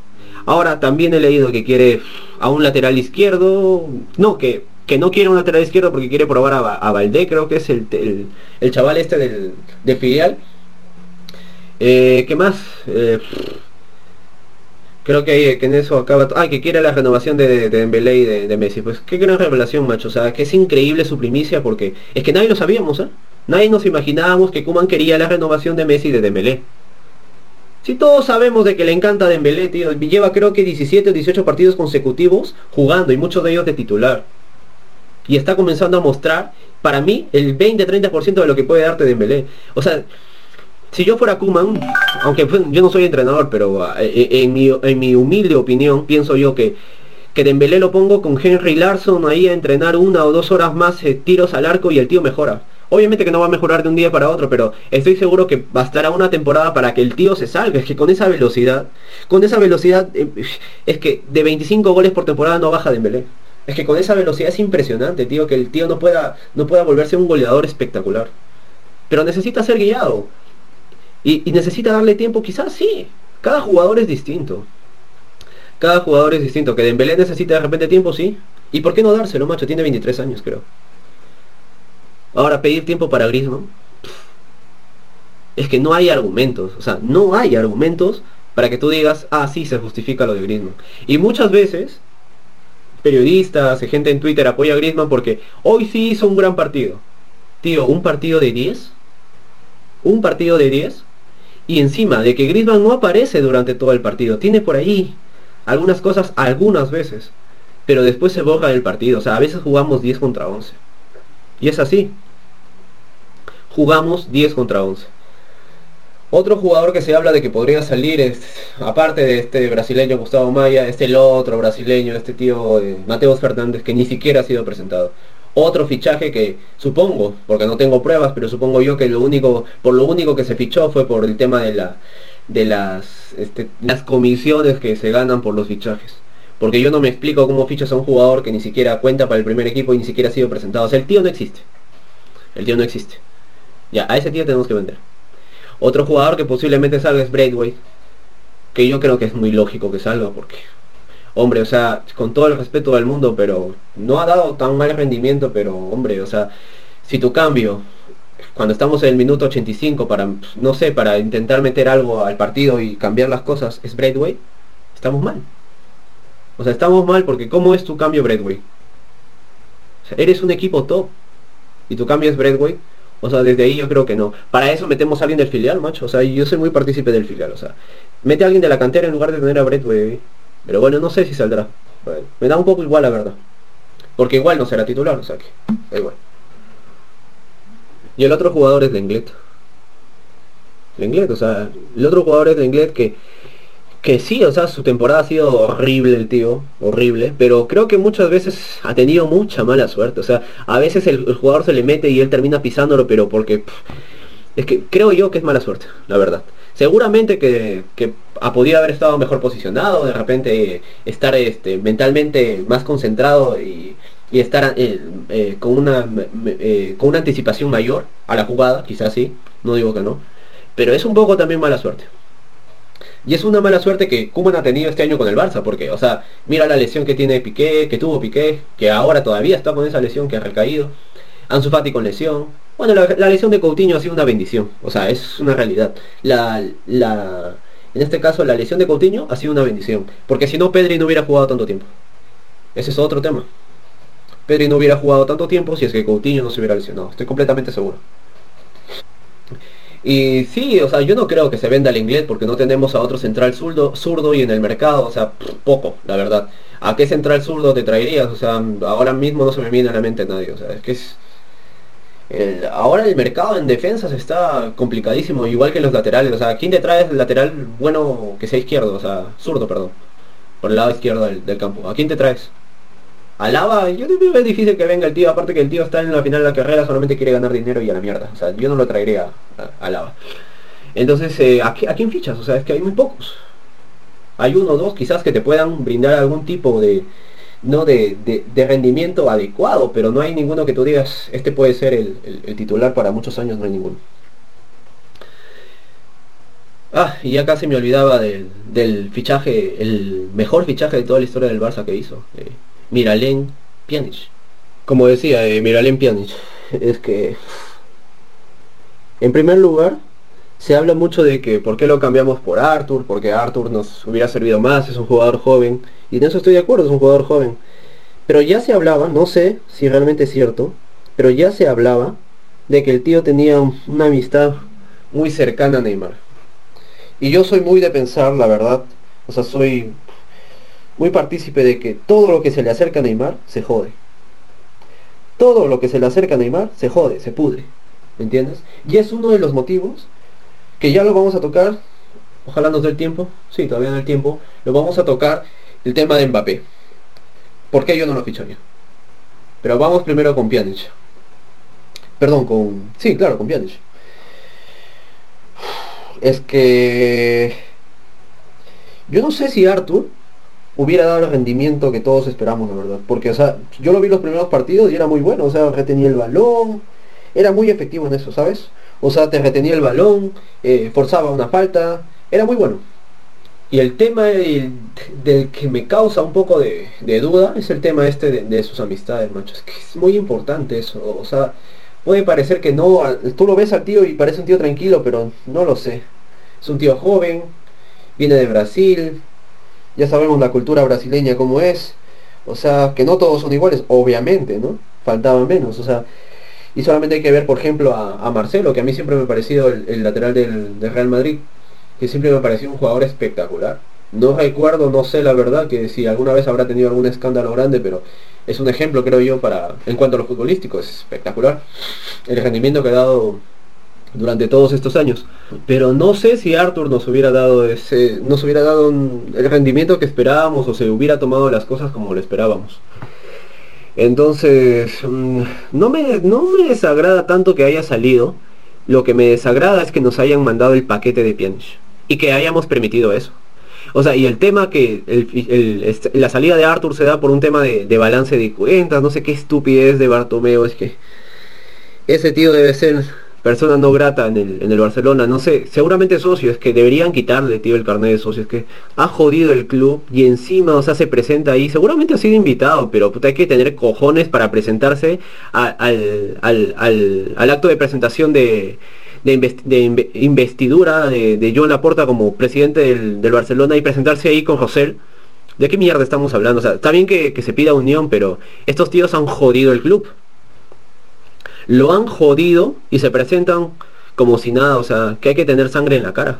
Ahora también he leído que quiere a un lateral izquierdo, no, que, que no quiere un lateral izquierdo porque quiere probar a, a Valdé, creo que es el, el, chaval este del, del filial. Eh, ¿Qué más? Eh, creo que, que, en eso acaba... Ah, que quiere la renovación de, de, Dembélé y de, Messi. Pues qué gran revelación, macho. O sea, que es increíble su primicia porque es que nadie lo sabíamos, ¿eh? Nadie nos imaginábamos que Kuman quería la renovación de Messi y de Dembélé. Si todos sabemos de que le encanta Dembélé, tío, lleva creo que 17 o 18 partidos consecutivos jugando y muchos de ellos de titular. Y está comenzando a mostrar, para mí, el 20-30% de lo que puede darte Dembélé. O sea, si yo fuera Kuman, aunque yo no soy entrenador, pero eh, eh, en, mi, en mi humilde opinión, pienso yo que que Dembélé lo pongo con Henry Larson ahí a entrenar una o dos horas más eh, tiros al arco y el tío mejora. Obviamente que no va a mejorar de un día para otro, pero estoy seguro que bastará una temporada para que el tío se salga. Es que con esa velocidad, con esa velocidad, eh, es que de 25 goles por temporada no baja Dembélé. Es que con esa velocidad es impresionante, tío, que el tío no pueda, no pueda volverse un goleador espectacular. Pero necesita ser guiado. Y, y necesita darle tiempo, quizás sí. Cada jugador es distinto. Cada jugador es distinto. Que Dembélé necesita de repente tiempo, sí. ¿Y por qué no dárselo, macho? Tiene 23 años, creo. Ahora, pedir tiempo para Griezmann. Es que no hay argumentos. O sea, no hay argumentos para que tú digas, ah, sí, se justifica lo de Griezmann. Y muchas veces, periodistas, gente en Twitter apoya a Griezmann porque hoy sí hizo un gran partido. Tío, ¿un partido de 10? ¿Un partido de 10? Y encima de que Griezmann no aparece durante todo el partido. Tiene por ahí algunas cosas algunas veces. Pero después se borra del partido. O sea, a veces jugamos 10 contra 11. Y es así. Jugamos 10 contra 11. Otro jugador que se habla de que podría salir es, aparte de este brasileño Gustavo Maya, este el otro brasileño, este tío eh, Mateos Fernández, que ni siquiera ha sido presentado. Otro fichaje que supongo, porque no tengo pruebas, pero supongo yo que lo único, por lo único que se fichó fue por el tema de de las este, las comisiones que se ganan por los fichajes. Porque yo no me explico cómo fichas a un jugador que ni siquiera cuenta para el primer equipo y ni siquiera ha sido presentado. O sea, el tío no existe. El tío no existe. Ya, a ese tío tenemos que vender. Otro jugador que posiblemente salga es Braithwaite. Que yo creo que es muy lógico que salga porque... Hombre, o sea, con todo el respeto del mundo, pero no ha dado tan mal rendimiento, pero hombre, o sea, si tu cambio, cuando estamos en el minuto 85 para, no sé, para intentar meter algo al partido y cambiar las cosas, es Braithwaite, estamos mal. O sea, estamos mal porque ¿cómo es tu cambio Bradway? O sea, eres un equipo top y tu cambio es Bradway. O sea, desde ahí yo creo que no. Para eso metemos a alguien del filial, macho. O sea, yo soy muy partícipe del filial. O sea, mete a alguien de la cantera en lugar de tener a Brett Pero bueno, no sé si saldrá. me da un poco igual, la verdad. Porque igual no será titular, o sea que da igual. Y el otro jugador es Lenglet. Lenglet, o sea, el otro jugador es Lenglet que que sí, o sea, su temporada ha sido horrible el tío, horrible, pero creo que muchas veces ha tenido mucha mala suerte, o sea, a veces el, jugador se le mete y él termina pisándolo, pero porque es que creo yo que es mala suerte, la verdad. Seguramente que, ha podido haber estado mejor posicionado, de repente estar este, mentalmente más concentrado y, estar eh, eh, con, una, eh, con una anticipación mayor a la jugada, quizás sí, no digo que no, pero es un poco también mala suerte. Y es una mala suerte que Kuman ha tenido este año con el Barça, porque, o sea, mira la lesión que tiene Piqué, que tuvo Piqué, que ahora todavía está con esa lesión que ha recaído. Ansu Fati con lesión. Bueno, la, lesión de Coutinho ha sido una bendición, o sea, es una realidad. La, la, en este caso, la lesión de Coutinho ha sido una bendición, porque si no, Pedri no hubiera jugado tanto tiempo. Ese es otro tema. Pedri no hubiera jugado tanto tiempo si es que Coutinho no se hubiera lesionado, estoy completamente seguro. Y sí, o sea, yo no creo que se venda el inglés porque no tenemos a otro central zurdo, zurdo y en el mercado, o sea, poco, la verdad. ¿A qué central zurdo te traerías? O sea, ahora mismo no se me viene a la mente nadie, o sea, es que es... ahora el mercado en defensas está complicadísimo, igual que los laterales, o sea, ¿quién te traes el lateral bueno que sea izquierdo? O sea, zurdo, perdón, por el lado izquierdo del campo. ¿A quién te traes? Alaba, yo que es difícil que venga el tío, aparte que el tío está en la final de la carrera, solamente quiere ganar dinero y a la mierda. O sea, yo no lo traería a, Alaba. Entonces, eh, ¿a, quién fichas? O sea, es que hay muy pocos. Hay uno o dos quizás que te puedan brindar algún tipo de, no de, rendimiento adecuado, pero no hay ninguno que tú digas, este puede ser el, titular para muchos años, no hay ninguno. Ah, y ya casi me olvidaba del, fichaje, el mejor fichaje de toda la historia del Barça que hizo. Eh, Miralén Pjanic. Como decía, eh, Miralén Pjanic, es que en primer lugar se habla mucho de que por qué lo cambiamos por Arthur, porque Arthur nos hubiera servido más, es un jugador joven, y en eso estoy de acuerdo, es un jugador joven. Pero ya se hablaba, no sé si realmente es cierto, pero ya se hablaba de que el tío tenía una amistad muy cercana a Neymar. Y yo soy muy de pensar, la verdad, o sea, soy muy partícipe de que todo lo que se le acerca a Neymar se jode. Todo lo que se le acerca a Neymar se jode, se pudre. ¿Me entiendes? Y es uno de los motivos que ya lo vamos a tocar. Ojalá nos dé el tiempo. Sí, todavía no el tiempo. Lo vamos a tocar el tema de Mbappé. ¿Por qué yo no lo ficharía? Pero vamos primero con Pjanic. Perdón, con... Sí, claro, con Pjanic. Es que... Yo no sé si Arthur hubiera dado el rendimiento que todos esperamos, la verdad. Porque, o sea, yo lo vi los primeros partidos y era muy bueno, o sea, retenía el balón, era muy efectivo en eso, ¿sabes? O sea, te retenía el balón, eh, forzaba una falta, era muy bueno. Y el tema del, que me causa un poco de, duda es el tema este de, sus amistades, macho. Que es muy importante eso. O sea, puede parecer que no, tú lo ves al tío y parece un tío tranquilo, pero no lo sé. Es un tío joven, viene de Brasil, ya sabemos la cultura brasileña como es, o sea, que no todos son iguales, obviamente, ¿no? Faltaban menos, o sea, y solamente hay que ver, por ejemplo, a, Marcelo, que a mí siempre me ha parecido el, lateral del, Real Madrid, que siempre me ha parecido un jugador espectacular. No recuerdo, no sé la verdad, que si alguna vez habrá tenido algún escándalo grande, pero es un ejemplo, creo yo, para en cuanto a lo futbolístico, es espectacular. El rendimiento que ha dado durante todos estos años. Pero no sé si Arthur nos hubiera dado ese, nos hubiera dado el rendimiento que esperábamos o se hubiera tomado las cosas como lo esperábamos. Entonces, mm, no me, no me desagrada tanto que haya salido. Lo que me desagrada es que nos hayan mandado el paquete de Pjanic y que hayamos permitido eso. O sea, y el tema que este, la salida de Arthur se da por un tema de balance de cuentas, no sé qué estupidez de Bartomeo, es que ese tío debe ser persona no grata en el, en el Barcelona, no sé, seguramente socios que deberían quitarle, tío, el carnet de socios, que ha jodido el club y encima, o sea, se presenta ahí, seguramente ha sido invitado, pero puta, hay que tener cojones para presentarse al, al, acto de presentación de, de, investidura de, de Joan Laporta como presidente del, del Barcelona y presentarse ahí con José. ¿De qué mierda estamos hablando? O sea, está bien que se pida unión, pero estos tíos han jodido el club. Lo han jodido y se presentan como si nada, o sea, que hay que tener sangre en la cara.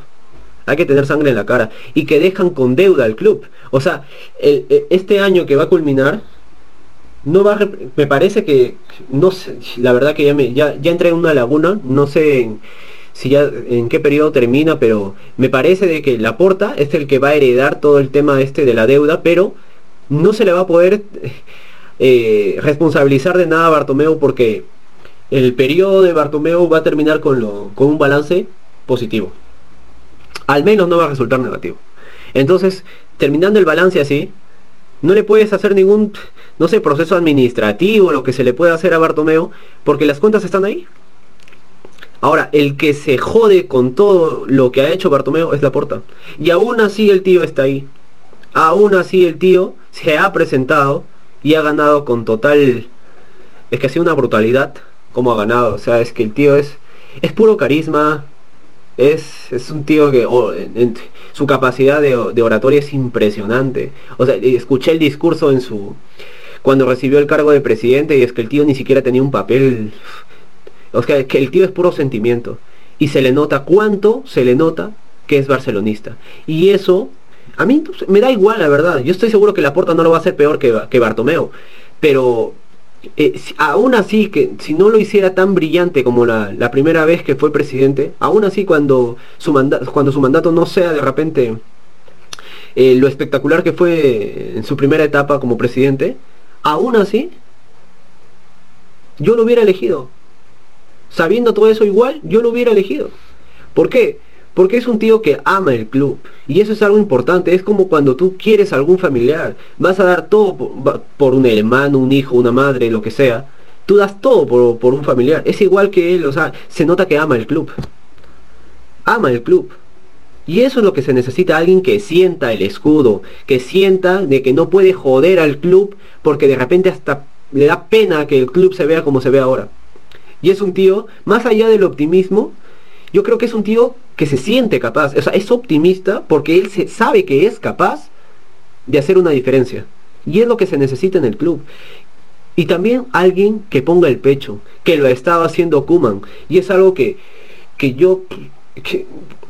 Hay que tener sangre en la cara. Y que dejan con deuda al club. O sea, e, este año que va a culminar, no va me parece que, no sé, la verdad que ya, me, ya, ya entré en una laguna, no sé en, si ya en qué periodo termina, pero me parece de que la porta es el que va a heredar todo el tema este de la deuda, pero no se le va a poder eh, responsabilizar de nada a Bartomeu porque el periodo de Bartomeu va a terminar con, lo, con un balance positivo. Al menos no va a resultar negativo. Entonces, terminando el balance así, no le puedes hacer ningún, no sé, proceso administrativo, lo que se le puede hacer a Bartomeu, porque las cuentas están ahí. Ahora, el que se jode con todo lo que ha hecho Bartomeu es la porta. Y aún así el tío está ahí. Aún así el tío se ha presentado y ha ganado con total... Es que ha sido una brutalidad como ha ganado. O sea, es que el tío es, es puro carisma. Es, es un tío que su capacidad de, de oratoria es impresionante. O sea, escuché el discurso en su... Cuando recibió el cargo de presidente y es que el tío ni siquiera tenía un papel o sea, que el tío es puro sentimiento. Y se le nota cuánto se le nota que es barcelonista. Y eso, a mí pues, me da igual, la verdad. Yo estoy seguro que la Porta no lo va a hacer peor que, que Bartomeo. Pero eh, aún así, que si no lo hiciera tan brillante como la, primera vez que fue presidente, aún así cuando su, cuando su mandato no sea de repente eh, lo espectacular que fue en su primera etapa como presidente, aún así, yo lo hubiera elegido sabiendo todo eso igual, yo lo hubiera elegido. ¿Por qué? Porque es un tío que ama el club. Y eso es algo importante. Es como cuando tú quieres a algún familiar. Vas a dar todo por, un hermano, un hijo, una madre, lo que sea. Tú das todo por, por, un familiar. Es igual que él. O sea, se nota que ama el club. Ama el club. Y eso es lo que se necesita. Alguien que sienta el escudo. Que sienta de que no puede joder al club. Porque de repente hasta le da pena que el club se vea como se ve ahora. Y es un tío, más allá del optimismo, yo creo que es un tío que se siente capaz, o sea, es optimista porque él se sabe que es capaz de hacer una diferencia. Y es lo que se necesita en el club. Y también alguien que ponga el pecho, que lo estaba haciendo Kuman. Y es algo que, que yo,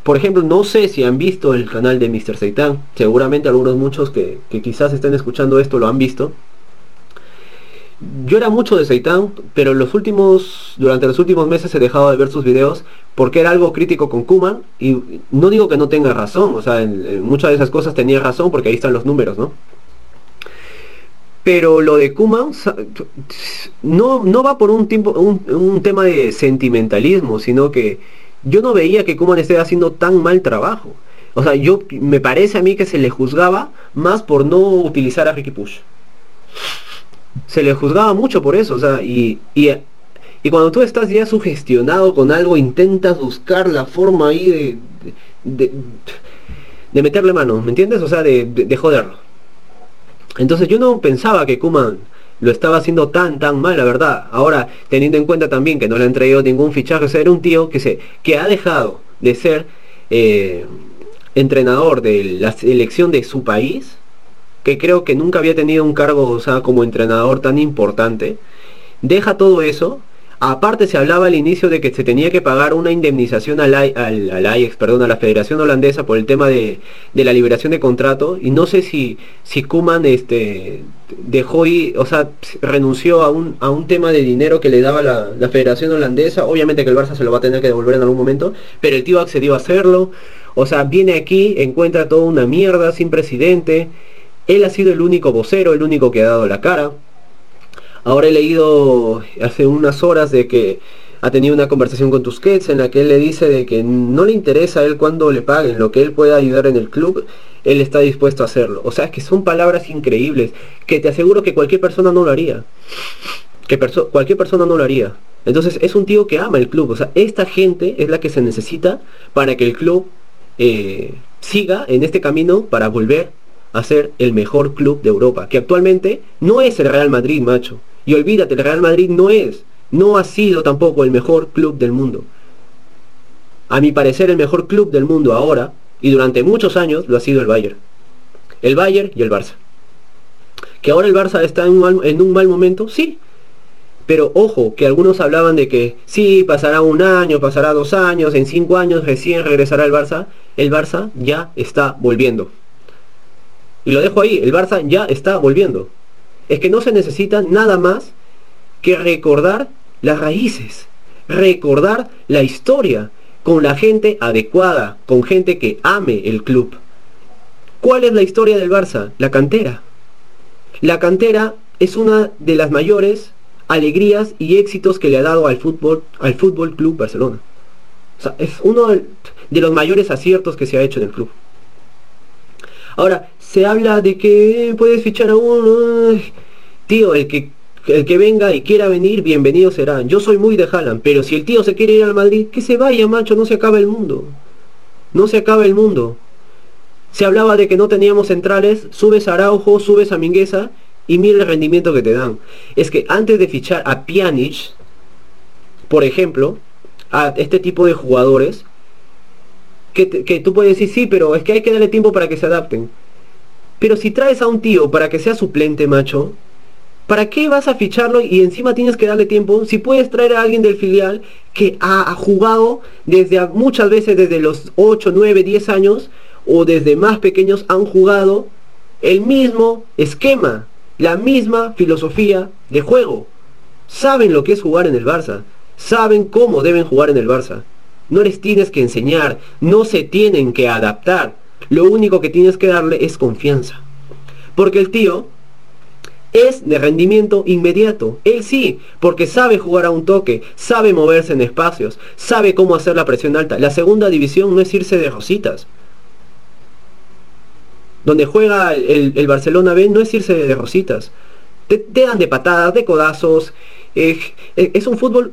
por ejemplo, no sé si han visto el canal de Mr. Seitan. Seguramente algunos muchos que, que quizás estén escuchando esto lo han visto yo era mucho de Seitan, pero los últimos, durante los últimos meses he dejado de ver sus videos porque era algo crítico con Kuman y no digo que no tenga razón, o sea, en, muchas de esas cosas tenía razón porque ahí están los números, ¿no? Pero lo de Kuman no, no va por un, tiempo, un, tema de sentimentalismo, sino que yo no veía que Kuman esté haciendo tan mal trabajo. O sea, yo me parece a mí que se le juzgaba más por no utilizar a Ricky Push se le juzgaba mucho por eso, o sea, y, y, cuando tú estás ya sugestionado con algo, intentas buscar la forma ahí de, de, meterle mano, ¿me entiendes? O sea, de, de, joderlo. Entonces yo no pensaba que Kuman lo estaba haciendo tan tan mal, la verdad. Ahora, teniendo en cuenta también que no le han traído ningún fichaje, o sea, era un tío que se que ha dejado de ser eh, entrenador de la selección de su país que creo que nunca había tenido un cargo, o sea, como entrenador tan importante, deja todo eso. Aparte se hablaba al inicio de que se tenía que pagar una indemnización al, al, Ajax, perdón, a la Federación Holandesa por el tema de, la liberación de contrato. Y no sé si, si Kuman este, dejó y, o sea, renunció a un, a un tema de dinero que le daba la, la Federación Holandesa. Obviamente que el Barça se lo va a tener que devolver en algún momento, pero el tío accedió a hacerlo. O sea, viene aquí, encuentra toda una mierda, sin presidente. Él ha sido el único vocero, el único que ha dado la cara. Ahora he leído hace unas horas de que ha tenido una conversación con Tusquets en la que él le dice de que no le interesa a él cuando le paguen, lo que él pueda ayudar en el club, él está dispuesto a hacerlo. O sea, es que son palabras increíbles, que te aseguro que cualquier persona no lo haría. Que cualquier persona no lo haría. Entonces es un tío que ama el club. O sea, esta gente es la que se necesita para que el club eh, siga en este camino para volver a ser el mejor club de Europa, que actualmente no es el Real Madrid, macho. Y olvídate, el Real Madrid no es, no ha sido tampoco el mejor club del mundo. A mi parecer el mejor club del mundo ahora, y durante muchos años, lo ha sido el Bayern. El Bayern y el Barça. Que ahora el Barça está en un mal, en un mal momento, sí. Pero ojo, que algunos hablaban de que sí, pasará un año, pasará dos años, en cinco años recién regresará el Barça. El Barça ya está volviendo. Y lo dejo ahí, el Barça ya está volviendo. Es que no se necesita nada más que recordar las raíces, recordar la historia con la gente adecuada, con gente que ame el club. ¿Cuál es la historia del Barça? La cantera. La cantera es una de las mayores alegrías y éxitos que le ha dado al fútbol, al Fútbol Club Barcelona. Es uno de los mayores aciertos que se ha hecho en el club. Ahora, se habla de que puedes fichar a uno. Tío, el que el que venga y quiera venir, bienvenido será. Yo soy muy de Haaland, pero si el tío se quiere ir al Madrid, que se vaya, macho, no se acaba el mundo. No se acaba el mundo. Se hablaba de que no teníamos centrales, subes a Araujo, subes a Mingueza y mira el rendimiento que te dan. Es que antes de fichar a Pjanic, por ejemplo, a este tipo de jugadores, que, que tú puedes decir, sí, pero es que hay que darle tiempo para que se adapten. Pero si traes a un tío para que sea suplente, macho, ¿Para qué vas a ficharlo y encima tienes que darle tiempo? Si puedes traer a alguien del filial que ha, jugado desde muchas veces desde los 8, 9, 10 años o desde más pequeños han jugado el mismo esquema, la misma filosofía de juego. Saben lo que es jugar en el Barça, saben cómo deben jugar en el Barça. No les tienes que enseñar, no se tienen que adaptar. Lo único que tienes que darle es confianza. Porque el tío es de rendimiento inmediato. Él sí, porque sabe jugar a un toque, sabe moverse en espacios, sabe cómo hacer la presión alta. La segunda división no es irse de rositas. Donde juega el, Barcelona B no es irse de rositas. Te, dan de patadas, de codazos. Eh, eh, es un fútbol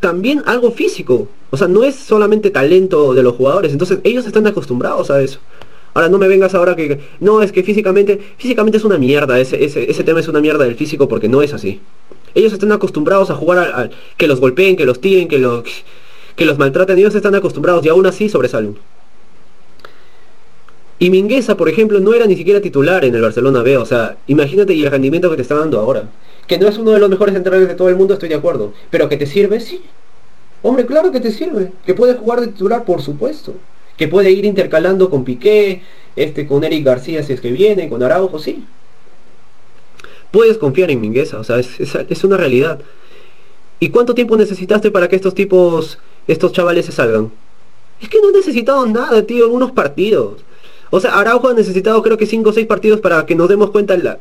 también algo físico. O sea, no es solamente talento de los jugadores. Entonces ellos están acostumbrados a eso. Ahora no me vengas ahora que... No, es que físicamente... Físicamente es una mierda. Ese, ese, tema es una mierda del físico porque no es así. Ellos están acostumbrados a jugar a, que los golpeen, que los tiren, que, los que los maltraten. Ellos están acostumbrados y aún así sobresalen. Y Mingueza, por ejemplo, no era ni siquiera titular en el Barcelona B. O sea, imagínate el rendimiento que te está dando ahora. Que no es uno de los mejores centrales de todo el mundo, estoy de acuerdo. Pero que te sirve, sí. Hombre, claro que te sirve. Que puedes jugar de titular, por supuesto que puede ir intercalando con Piqué, este, con Eric García si es que viene, con Araujo, sí. Puedes confiar en Mingueza, o sea, es, una realidad. ¿Y cuánto tiempo necesitaste para que estos tipos, estos chavales se salgan? Es que no he necesitado nada, tío, algunos partidos. O sea, Araujo ha necesitado creo que 5 o 6 partidos para que nos demos cuenta la,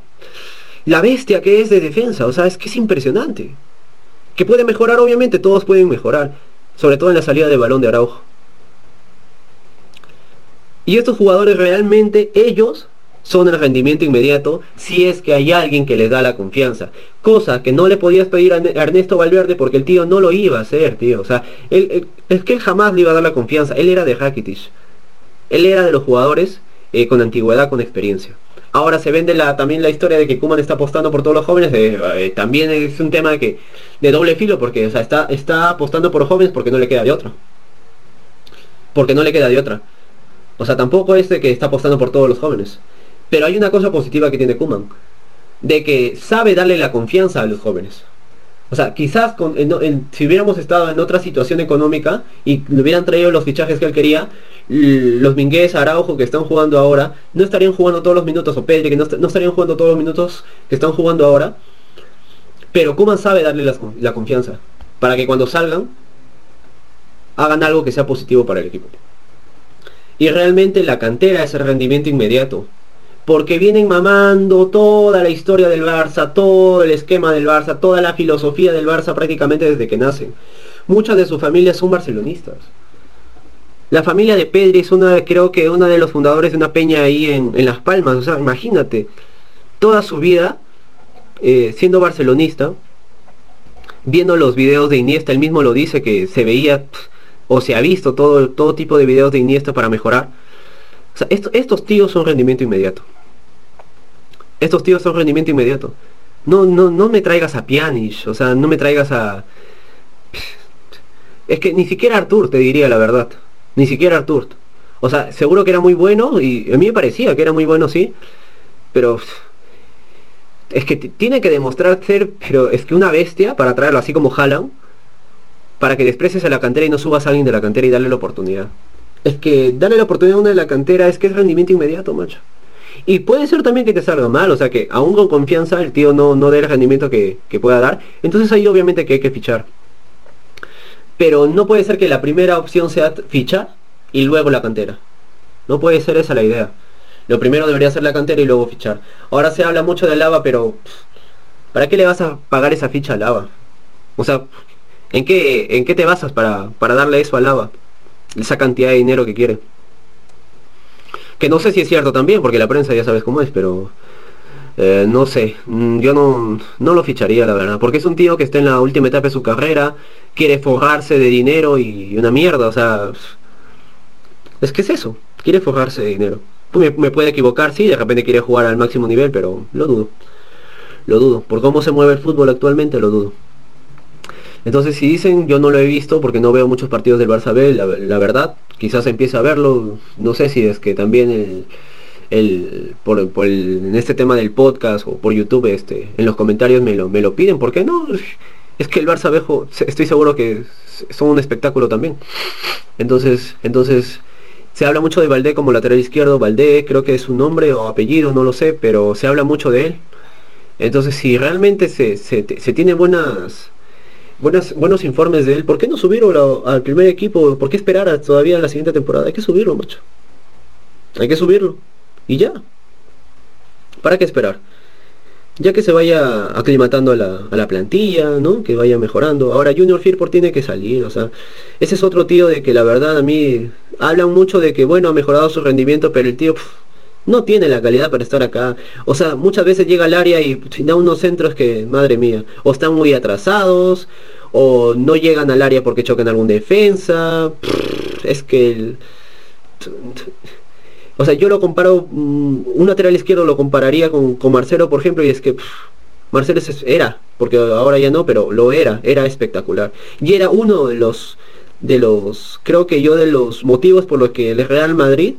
la bestia que es de defensa. O sea, es que es impresionante. Que puede mejorar, obviamente, todos pueden mejorar. Sobre todo en la salida de balón de Araujo. Y estos jugadores realmente, ellos son el rendimiento inmediato si es que hay alguien que les da la confianza. Cosa que no le podías pedir a Ernesto Valverde porque el tío no lo iba a hacer, tío. O sea, él, es que él jamás le iba a dar la confianza. Él era de Rakitic. Él era de los jugadores eh, con antigüedad, con experiencia. Ahora se vende la, también la historia de que Kuman está apostando por todos los jóvenes. Eh, también es un tema de, que, de doble filo porque o sea, está, está apostando por jóvenes porque no le queda de otra. Porque no le queda de otra. O sea, tampoco es de que está apostando por todos los jóvenes. Pero hay una cosa positiva que tiene Kuman. De que sabe darle la confianza a los jóvenes. O sea, quizás si hubiéramos estado en otra situación económica y le hubieran traído los fichajes que él quería, los Minguez, Araujo que están jugando ahora, no estarían jugando todos los minutos, o Pedri que no, estarían jugando todos los minutos que están jugando ahora. Pero Kuman sabe darle la confianza. Para que cuando salgan, hagan algo que sea positivo para el equipo. Y realmente la cantera es el rendimiento inmediato. Porque vienen mamando toda la historia del Barça, todo el esquema del Barça, toda la filosofía del Barça prácticamente desde que nacen. Muchas de sus familias son barcelonistas. La familia de Pedri es una, creo que uno de los fundadores de una peña ahí en, Las Palmas. O sea, imagínate, toda su vida eh, siendo barcelonista, viendo los videos de Iniesta, él mismo lo dice que se veía o se ha visto todo, todo tipo de videos de Iniesta para mejorar. O sea, estos tíos son rendimiento inmediato. Estos tíos son rendimiento inmediato. No, no, no me traigas a Pjanic, o sea, no me traigas a... Es que ni siquiera Artur, te diría la verdad. Ni siquiera Artur. O sea, seguro que era muy bueno y a mí me parecía que era muy bueno, sí. Pero es que tiene que demostrar ser, pero es que una bestia para traerlo así como Haaland, para que desprecies a la cantera y no subas a alguien de la cantera y darle la oportunidad. Es que darle la oportunidad a una de la cantera es que es rendimiento inmediato, macho. Y puede ser también que te salga mal, o sea que aún con confianza el tío no, no dé el rendimiento que, que pueda dar. Entonces ahí obviamente que hay que fichar. Pero no puede ser que la primera opción sea fichar y luego la cantera. No puede ser esa la idea. Lo primero debería ser la cantera y luego fichar. Ahora se habla mucho de Lava, pero ¿para qué le vas a pagar esa ficha a Lava? O sea, ¿en qué, en qué te basas para, para darle eso a Lava? Esa cantidad de dinero que quiere. Que no sé si es cierto también, porque la prensa ya sabes cómo es, pero... Eh, no sé, mm, yo no, no lo ficharía la verdad, porque es un tío que está en la última etapa de su carrera, quiere forrarse de dinero y una mierda, o sea... Es que es eso, quiere forrarse de dinero. Me, puede equivocar, sí, de repente quiere jugar al máximo nivel, pero lo dudo. Lo dudo. Por cómo se mueve el fútbol actualmente, lo dudo. Entonces si dicen, yo no lo he visto porque no veo muchos partidos del Barça B, la, verdad, quizás empiece a verlo, no sé si es que también el, el, por, en este tema del podcast o por YouTube, este, en los comentarios me lo, me lo piden, ¿por qué no? Es que el Barça B, estoy seguro que son un espectáculo también. Entonces, entonces se habla mucho de Valdé como lateral izquierdo. Valdé creo que es un nombre o apellido, no lo sé, pero se habla mucho de él. Entonces, si realmente se, se, tiene buenas, buenas, buenos informes de él, ¿por qué no subirlo al primer equipo? ¿Por qué esperar todavía a la siguiente temporada? Hay que subirlo, macho. Hay que subirlo. Y ya. ¿Para qué esperar? ya que se vaya aclimatando a la, a la, plantilla, ¿no? Que vaya mejorando. Ahora Junior Firpo tiene que salir, o sea, ese es otro tío de que la verdad a mí hablan mucho de que bueno ha mejorado su rendimiento, pero el tío no tiene la calidad para estar acá. O sea, muchas veces llega al área y da unos centros que, madre mía, o están muy atrasados, o no llegan al área porque chocan algún defensa. es que el o sea, yo lo comparo, mm, un lateral izquierdo lo compararía con, Marcelo, por ejemplo, y es que Marcelo era, porque ahora ya no, pero lo era, era espectacular. Y era uno de los, de los, creo que yo de los motivos por los que el Real Madrid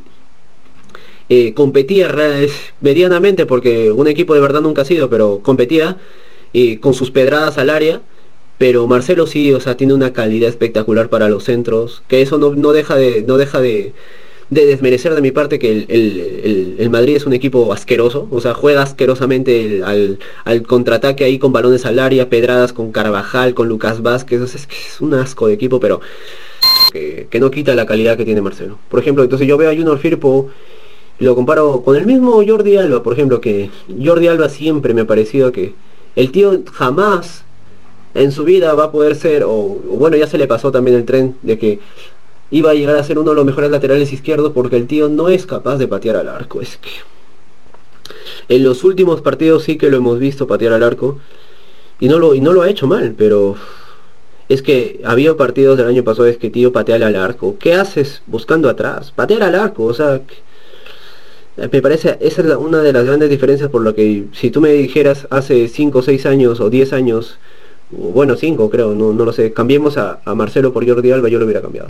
eh, competía medianamente, porque un equipo de verdad nunca ha sido, pero competía eh, con sus pedradas al área. Pero Marcelo sí, o sea, tiene una calidad espectacular para los centros, que eso no, no deja de, no deja de, de desmerecer de mi parte que el, Madrid es un equipo asqueroso, o sea, juega asquerosamente al, contraataque ahí con balones al área, pedradas con Carvajal, con Lucas Vázquez, es, es un asco de equipo, pero que, no quita la calidad que tiene Marcelo. Por ejemplo, entonces yo veo a Junior Firpo, lo comparo con el mismo Jordi Alba, por ejemplo, que Jordi Alba siempre me ha parecido que el tío jamás en su vida va a poder ser, o bueno, ya se le pasó también el tren de que iba a llegar a ser uno de los mejores laterales izquierdos porque el tío no es capaz de patear al arco. Es que en los últimos partidos sí que lo hemos visto patear al arco y no lo, y no lo ha hecho mal, pero es que había partidos del año pasado es que tío patea al arco. ¿Qué haces buscando atrás? Patear al arco, o sea, me parece, esa es una de las grandes diferencias por lo que si tú me dijeras hace 5 o 6 años o 10 años, bueno 5 creo, no, no lo sé, cambiemos a, a Marcelo por Jordi Alba, yo lo hubiera cambiado.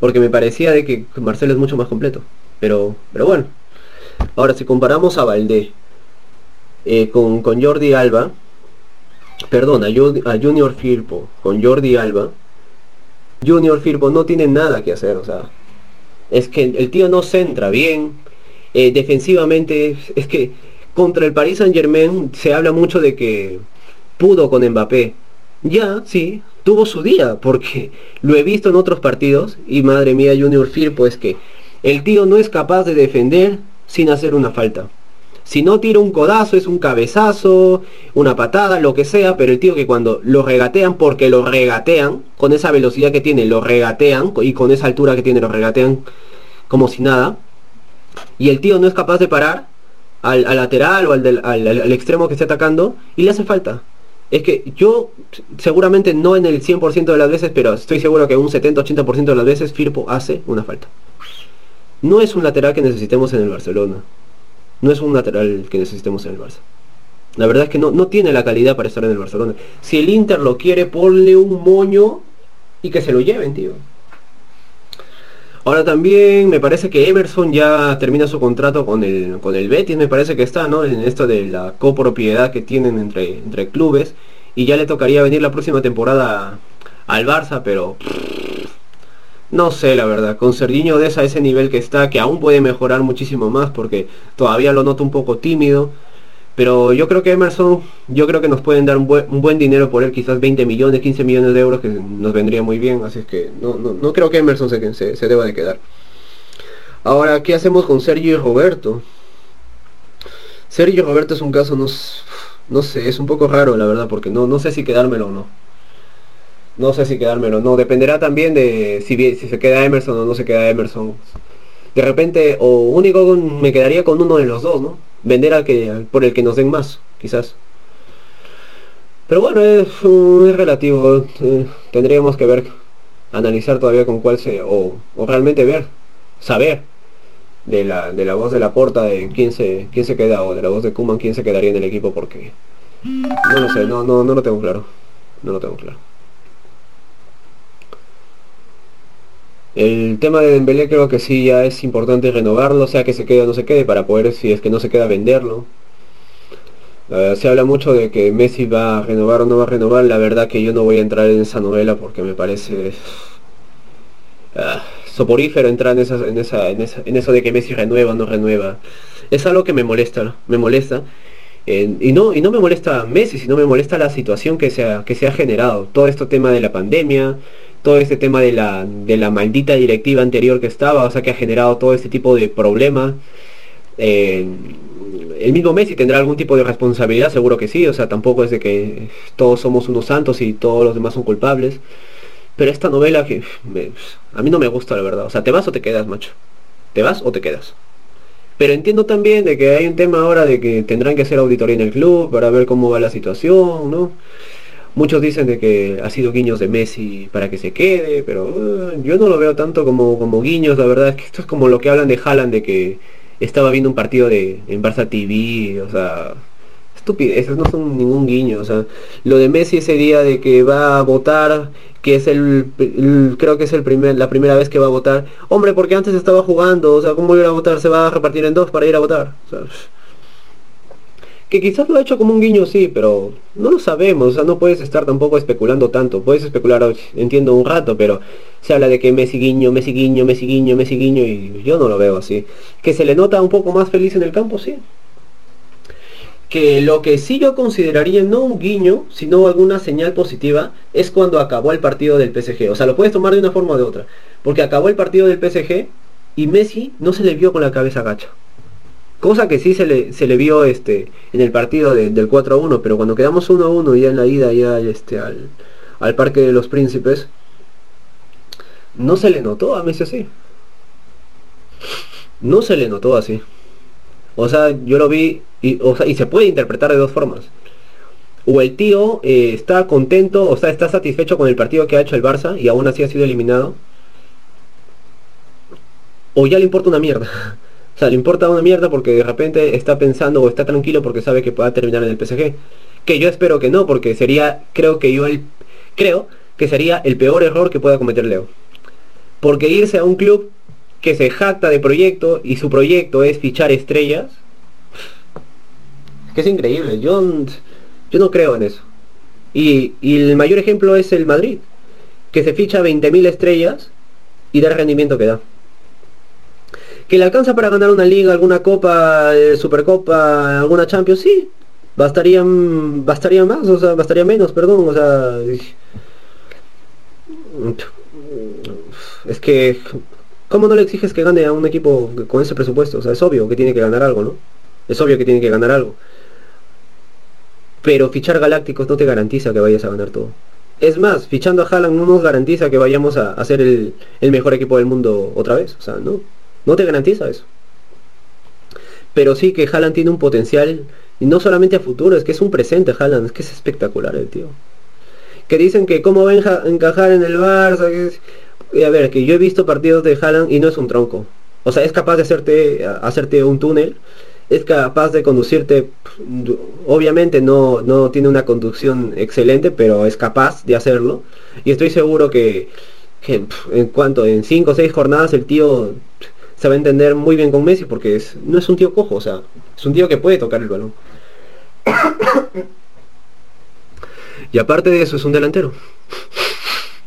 Porque me parecía de que Marcelo es mucho más completo. Pero, pero bueno. Ahora, si comparamos a Valdé eh, con, Jordi Alba, perdón, a, Junior Firpo con Jordi Alba, Junior Firpo no tiene nada que hacer, o sea, es que el tío no centra bien, eh, defensivamente, es que contra el Paris Saint Germain se habla mucho de que pudo con Mbappé. Ya, sí, tuvo su día, porque lo he visto en otros partidos y madre mía Junior Firpo es que el tío no es capaz de defender sin hacer una falta. Si no tira un codazo, es un cabezazo, una patada, lo que sea, pero el tío que cuando lo regatean, porque lo regatean, con esa velocidad que tiene, lo regatean, y con esa altura que tiene, lo regatean como si nada, y el tío no es capaz de parar al, lateral o al, al extremo que esté atacando, y le hace falta es que yo seguramente no en el 100% de las veces, pero estoy seguro que un 70-80% de las veces Firpo hace una falta. No es un lateral que necesitemos en el Barcelona. No es un lateral que necesitemos en el Barça. La verdad es que no, no tiene la calidad para estar en el Barcelona. Si el Inter lo quiere, ponle un moño y que se lo lleven, tío. Ahora también me parece que Emerson ya termina su contrato con el, con el Betis, me parece que está, ¿no? En esto de la copropiedad que tienen entre, entre clubes. Y ya le tocaría venir la próxima temporada al Barça, pero... No sé, la verdad. Con Serginho de a ese nivel que está, que aún puede mejorar muchísimo más porque todavía lo noto un poco tímido. Pero yo creo que Emerson, yo creo que nos pueden dar un buen, dinero por él, quizás 20 millones, 15 millones de euros, que nos vendría muy bien. Así es que no, no, creo que Emerson se, se, deba de quedar. Ahora, ¿qué hacemos con Sergio y Roberto? Sergio y Roberto es un caso, no, no sé, es un poco raro la verdad, porque no, no sé si quedármelo o no. No sé si quedármelo, no, dependerá también de si, se queda Emerson o no se queda Emerson. De repente, o único me quedaría con uno de los dos, ¿no? vender al que por el que nos den más, quizás. Pero bueno, es, relativo. Eh, tendríamos que ver, analizar todavía con cuál se, o, realmente ver, saber de la, de la voz de la porta de quién se, quién se queda, o de la voz de Kuman quién se quedaría en el equipo, porque no lo sé, no, no, no lo tengo claro. No lo tengo claro. El tema de Dembélé creo que sí ya es importante renovarlo, sea que se quede o no se quede, para poder, si es que no se queda, venderlo. se habla mucho de que Messi va a renovar o no va a renovar, la verdad que yo no voy a entrar en esa novela porque me parece ah, soporífero entrar en, esa, en, esa, en, eso de que Messi renueva o no renueva. Es algo que me molesta, me molesta. y, no, y no me molesta Messi, sino me molesta la situación que se que se ha generado. Todo este tema de la pandemia, todo este tema de la, de la maldita directiva anterior que estaba, o sea, que ha generado todo este tipo de problemas. Eh, el mismo Messi tendrá algún tipo de responsabilidad, seguro que sí, o sea, tampoco es de que todos somos unos santos y todos los demás son culpables. Pero esta novela que a mí no me gusta, la verdad. O sea, ¿te vas o te quedas, macho? ¿Te vas o te quedas? Pero entiendo también de que hay un tema ahora de que tendrán que hacer auditoría en el club para ver cómo va la situación, ¿no? Muchos dicen de que ha sido guiños de Messi para que se quede, pero uh, yo no lo veo tanto como, como guiños, la verdad es que esto es como lo que hablan de Haaland, de que estaba viendo un partido de, en Barça TV, o sea, estupideces, no son ningún guiño, o sea, lo de Messi ese día de que va a votar, que es el, creo que es el primer, la primera vez que va a votar, hombre, porque antes estaba jugando, o sea, ¿cómo ir a votar? Se va a repartir en dos para ir a votar, que quizás lo ha hecho como un guiño, sí, pero no lo sabemos, o sea, no puedes estar tampoco especulando tanto. Puedes especular, entiendo, un rato, pero se habla de que Messi guiño, Messi guiño, Messi guiño, Messi guiño, y yo no lo veo así. Que se le nota un poco más feliz en el campo, sí. Que lo que sí yo consideraría no un guiño, sino alguna señal positiva, es cuando acabó el partido del PSG. O sea, lo puedes tomar de una forma o de otra. Porque acabó el partido del PSG y Messi no se le vio con la cabeza gacha. Cosa que sí se le, se le vio este, en el partido del 4 a 1, pero cuando quedamos 1 a 1 ya en la ida ya este, al, al Parque de los Príncipes, no se le notó a Messi así. No se le notó así. O sea, yo lo vi y, y se puede interpretar de dos formas. O el tío eh, está contento, o sea, está satisfecho con el partido que ha hecho el Barça y aún así ha sido eliminado. O ya le importa una mierda. O sea, le importa una mierda porque de repente está pensando o está tranquilo porque sabe que pueda terminar en el PSG. Que yo espero que no, porque sería, creo que yo el, creo que sería el peor error que pueda cometer Leo. Porque irse a un club que se jacta de proyecto y su proyecto es fichar estrellas, que es increíble. Yo, yo no creo en eso. Y, y el mayor ejemplo es el Madrid, que se ficha 20.000 estrellas y da el rendimiento que da que le alcanza para ganar una liga, alguna copa, eh, supercopa, alguna Champions, sí. Bastarían, bastaría más, o sea, bastaría menos, perdón, o sea. Es que, ¿cómo no le exiges que gane a un equipo con ese presupuesto? O sea, es obvio que tiene que ganar algo, ¿no? Es obvio que tiene que ganar algo. Pero fichar Galácticos no te garantiza que vayas a ganar todo. Es más, fichando a Haaland no nos garantiza que vayamos a, a ser el, el mejor equipo del mundo otra vez. O sea, no. No te garantiza eso. Pero sí que Haaland tiene un potencial, y no solamente a futuro, es que es un presente Haaland, es que es espectacular el tío. Que dicen que cómo va a encajar en el Barça, que a ver, que yo he visto partidos de Haaland y no es un tronco. O sea, es capaz de hacerte, hacerte un túnel, es capaz de conducirte, obviamente no, no tiene una conducción excelente, pero es capaz de hacerlo. Y estoy seguro que que en cuanto en 5 o 6 jornadas el tío se va a entender muy bien con Messi porque es, no es un tío cojo, o sea, es un tío que puede tocar el balón. y aparte de eso es un delantero.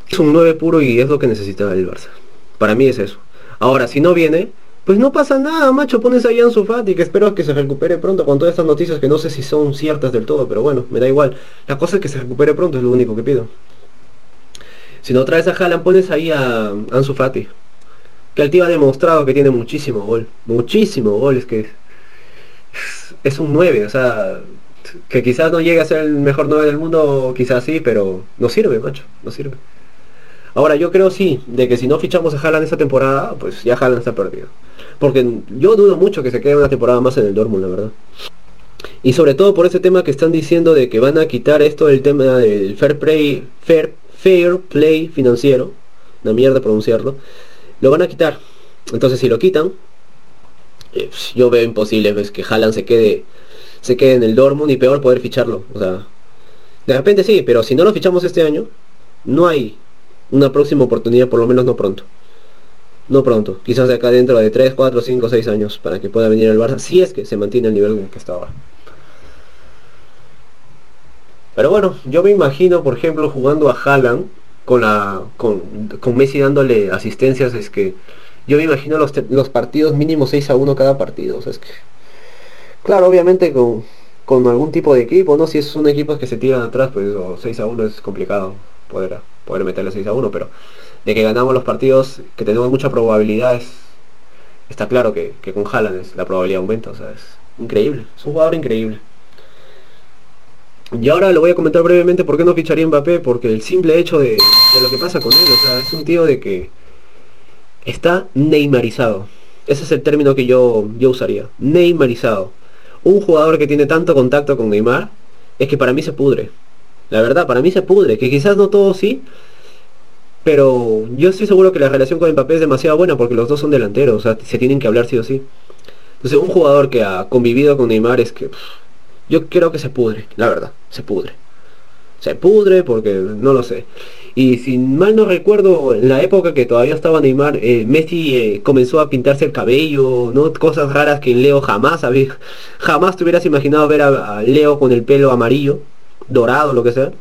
Es un 9 puro y es lo que necesita el Barça. Para mí es eso. Ahora, si no viene, pues no pasa nada, macho, pones ahí a Ansu Fati, que espero que se recupere pronto con todas estas noticias que no sé si son ciertas del todo, pero bueno, me da igual. La cosa es que se recupere pronto, es lo único que pido. Si no traes a Haaland, pones ahí a Ansu Fati. Que el tío ha demostrado que tiene muchísimo gol. Muchísimo gol, es que es un 9, o sea, que quizás no llegue a ser el mejor 9 del mundo, quizás sí, pero no sirve, macho, no sirve. Ahora, yo creo sí, de que si no fichamos a Haaland esta temporada, pues ya Haaland está perdido. Porque yo dudo mucho que se quede una temporada más en el Dortmund, la verdad. Y sobre todo por ese tema que están diciendo de que van a quitar esto del tema del fair play, fair, fair play financiero, una mierda pronunciarlo, lo van a quitar. Entonces si lo quitan, eh, pues, yo veo imposible pues, que Haaland se quede, se quede en el Dortmund y peor poder ficharlo. O sea, de repente sí, pero si no lo fichamos este año, no hay una próxima oportunidad, por lo menos no pronto no pronto, quizás de acá dentro de 3, 4, 5, 6 años para que pueda venir el Barça, si es que se mantiene el nivel en que está ahora. Pero bueno, yo me imagino, por ejemplo, jugando a Haaland con la con, Messi dándole asistencias, es que yo me imagino los, los partidos mínimo 6 a 1 cada partido, o sea, es que claro, obviamente con, con algún tipo de equipo, ¿no? Si es un equipo que se tiran atrás, pues 6 a 1 es complicado poder, poder meterle 6 a 1, pero de que ganamos los partidos, que tenemos mucha probabilidad, está claro que, con Haaland la probabilidad aumenta, o sea, es increíble, es un jugador increíble. Y ahora lo voy a comentar brevemente por qué no ficharía Mbappé, porque el simple hecho de, lo que pasa con él, o sea, es un tío de que está neymarizado. Ese es el término que yo, yo usaría, neymarizado. Un jugador que tiene tanto contacto con Neymar, es que para mí se pudre. La verdad, para mí se pudre, que quizás no todo sí, pero yo estoy seguro que la relación con Mbappé es demasiado buena porque los dos son delanteros, o sea, se tienen que hablar sí o sí. Entonces, un jugador que ha convivido con Neymar es que yo creo que se pudre, la verdad, se pudre. Se pudre porque no lo sé. Y si mal no recuerdo, en la época que todavía estaba Neymar, eh, Messi eh, comenzó a pintarse el cabello, ¿no? Cosas raras que en Leo jamás había, jamás te hubieras imaginado ver a Leo con el pelo amarillo, dorado, lo que sea.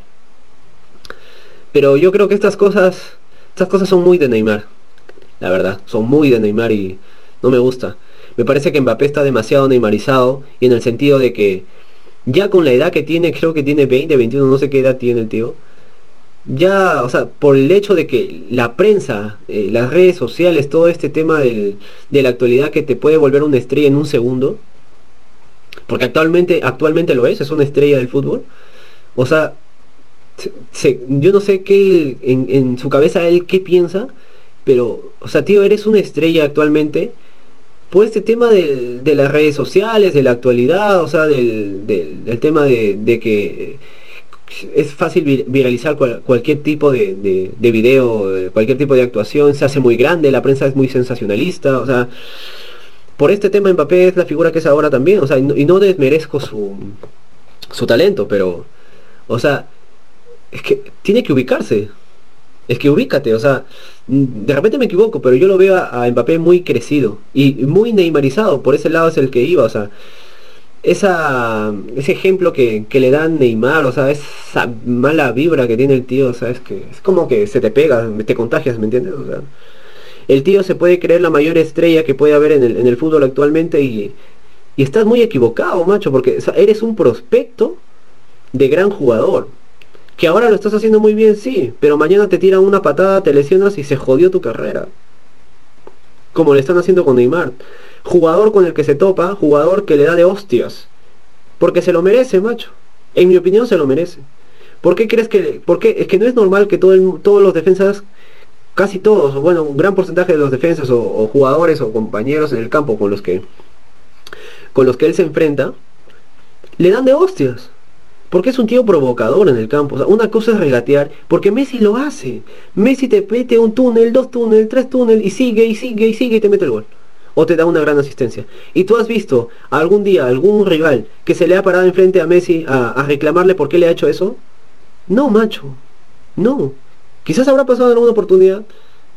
Pero yo creo que estas cosas, estas cosas son muy de Neymar. La verdad, son muy de Neymar y no me gusta. Me parece que Mbappé está demasiado neymarizado y en el sentido de que ya con la edad que tiene, creo que tiene 20, 21, no sé qué edad tiene el tío. Ya, o sea, por el hecho de que la prensa, eh, las redes sociales, todo este tema de la actualidad que te puede volver una estrella en un segundo, porque actualmente, actualmente lo es, es una estrella del fútbol. O sea, yo no sé qué en, su cabeza él qué piensa, pero, o sea, tío, eres una estrella actualmente por este tema de, las redes sociales, de la actualidad, o sea, del, tema de, que es fácil viralizar cualquier tipo de, de, video, cualquier tipo de actuación, se hace muy grande, la prensa es muy sensacionalista, o sea, por este tema Mbappé es la figura que es ahora también, o sea, y no, y no desmerezco su, su talento, pero, o sea, es que tiene que ubicarse. Es que ubícate, o sea, de repente me equivoco, pero yo lo veo a, Mbappé muy crecido y muy neymarizado, por ese lado es el que iba, o sea, esa, ese ejemplo que, le dan Neymar, o sea, esa mala vibra que tiene el tío, o sea, es que es como que se te pega, te contagias, ¿me entiendes? O sea, el tío se puede creer la mayor estrella que puede haber en el, en el fútbol actualmente y, y estás muy equivocado, macho, porque eres un prospecto de gran jugador. Que ahora lo estás haciendo muy bien, sí, pero mañana te tiran una patada, te lesionas y se jodió tu carrera. Como le están haciendo con Neymar. Jugador con el que se topa, jugador que le da de hostias. Porque se lo merece, macho. En mi opinión se lo merece. ¿Por qué crees que.? Porque es que no es normal que todo todos los defensas, casi todos, o bueno, un gran porcentaje de los defensas o, o, jugadores o compañeros en el campo con los que. con los que él se enfrenta, le dan de hostias. Porque es un tío provocador en el campo. O sea, una cosa es regatear, porque Messi lo hace. Messi te mete un túnel, dos túnel, tres túnel, y sigue, y sigue, y sigue, y te mete el gol. O te da una gran asistencia. Y tú has visto algún día algún rival que se le ha parado enfrente a Messi a, reclamarle por qué le ha hecho eso. No, macho. No. Quizás habrá pasado en alguna oportunidad,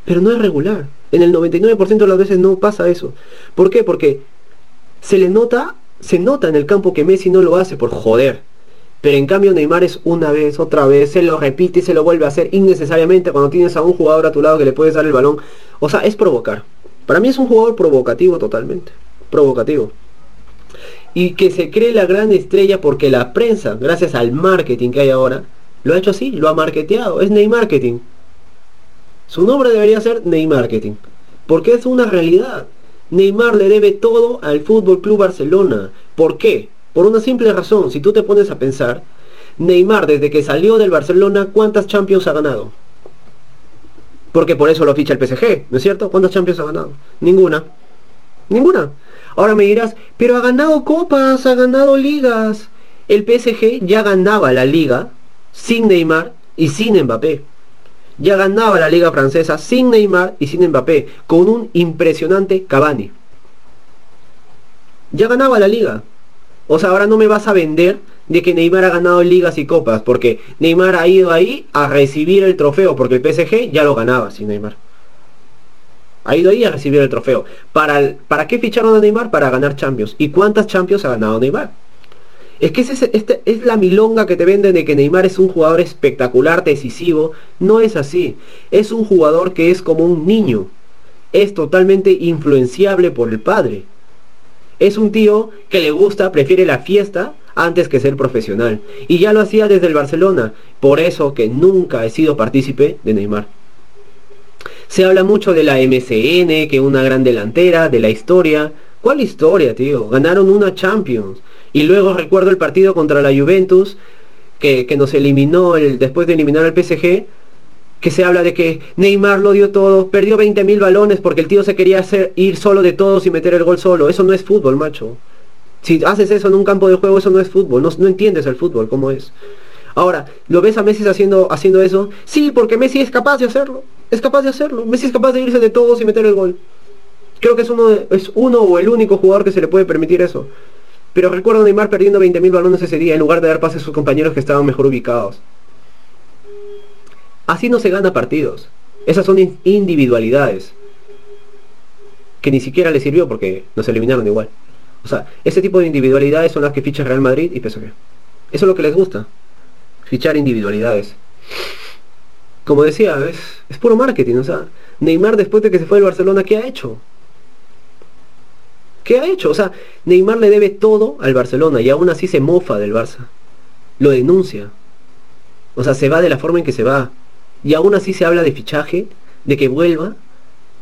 pero no es regular. En el 99% de las veces no pasa eso. ¿Por qué? Porque se le nota, se nota en el campo que Messi no lo hace por joder. Pero en cambio Neymar es una vez, otra vez, se lo repite y se lo vuelve a hacer innecesariamente cuando tienes a un jugador a tu lado que le puedes dar el balón. O sea, es provocar. Para mí es un jugador provocativo totalmente. Provocativo. Y que se cree la gran estrella porque la prensa, gracias al marketing que hay ahora, lo ha hecho así, lo ha marketeado. Es Neymar Marketing. Su nombre debería ser Neymar Marketing. Porque es una realidad. Neymar le debe todo al Fútbol Club Barcelona. ¿Por qué? Por una simple razón. Si tú te pones a pensar, Neymar desde que salió del Barcelona, ¿cuántas Champions ha ganado? Porque por eso lo ficha el PSG, ¿no es cierto? ¿Cuántas Champions ha ganado? Ninguna. Ninguna. Ahora me dirás, pero ha ganado copas, ha ganado ligas. El PSG ya ganaba la liga sin Neymar y sin Mbappé. Ya ganaba la liga francesa sin Neymar y sin Mbappé, con un impresionante Cavani. Ya ganaba la liga. O sea, ahora no me vas a vender de que Neymar ha ganado ligas y copas, porque Neymar ha ido ahí a recibir el trofeo, porque el PSG ya lo ganaba sin Neymar. Ha ido ahí a recibir el trofeo. ¿Para, ¿Para qué ficharon a Neymar? Para ganar Champions. ¿Y cuántas Champions ha ganado Neymar? Es que es, este, es la milonga que te venden de que Neymar es un jugador espectacular, decisivo. No es así. Es un jugador que es como un niño. Es totalmente influenciable por el padre. Es un tío que le gusta, prefiere la fiesta antes que ser profesional. Y ya lo hacía desde el Barcelona. Por eso que nunca he sido partícipe de Neymar. Se habla mucho de la MCN, que una gran delantera, de la historia. ¿Cuál historia, tío? Ganaron una Champions. Y luego recuerdo el partido contra la Juventus, que, nos eliminó el, después de eliminar al PSG, que se habla de que Neymar lo dio todo, perdió 20.000 balones porque el tío se quería hacer ir solo de todos y meter el gol solo. Eso no es fútbol, macho. Si haces eso en un campo de juego, eso no es fútbol. No, no entiendes el fútbol, cómo es. Ahora, ¿lo ves a Messi haciendo, haciendo eso? Sí, porque Messi es capaz de hacerlo. Es capaz de hacerlo. Messi es capaz de irse de todos y meter el gol. Creo que es uno, es uno o el único jugador que se le puede permitir eso. Pero recuerdo a Neymar perdiendo 20.000 balones ese día en lugar de dar pases a sus compañeros que estaban mejor ubicados. Así no se gana partidos. Esas son individualidades. Que ni siquiera le sirvió porque nos eliminaron igual. O sea, ese tipo de individualidades son las que ficha Real Madrid y PSG. Eso es lo que les gusta. Fichar individualidades. Como decía, es, es puro marketing. O sea, Neymar después de que se fue del Barcelona, ¿qué ha hecho? ¿Qué ha hecho? O sea, Neymar le debe todo al Barcelona y aún así se mofa del Barça. Lo denuncia. O sea, se va de la forma en que se va y aún así se habla de fichaje, de que vuelva,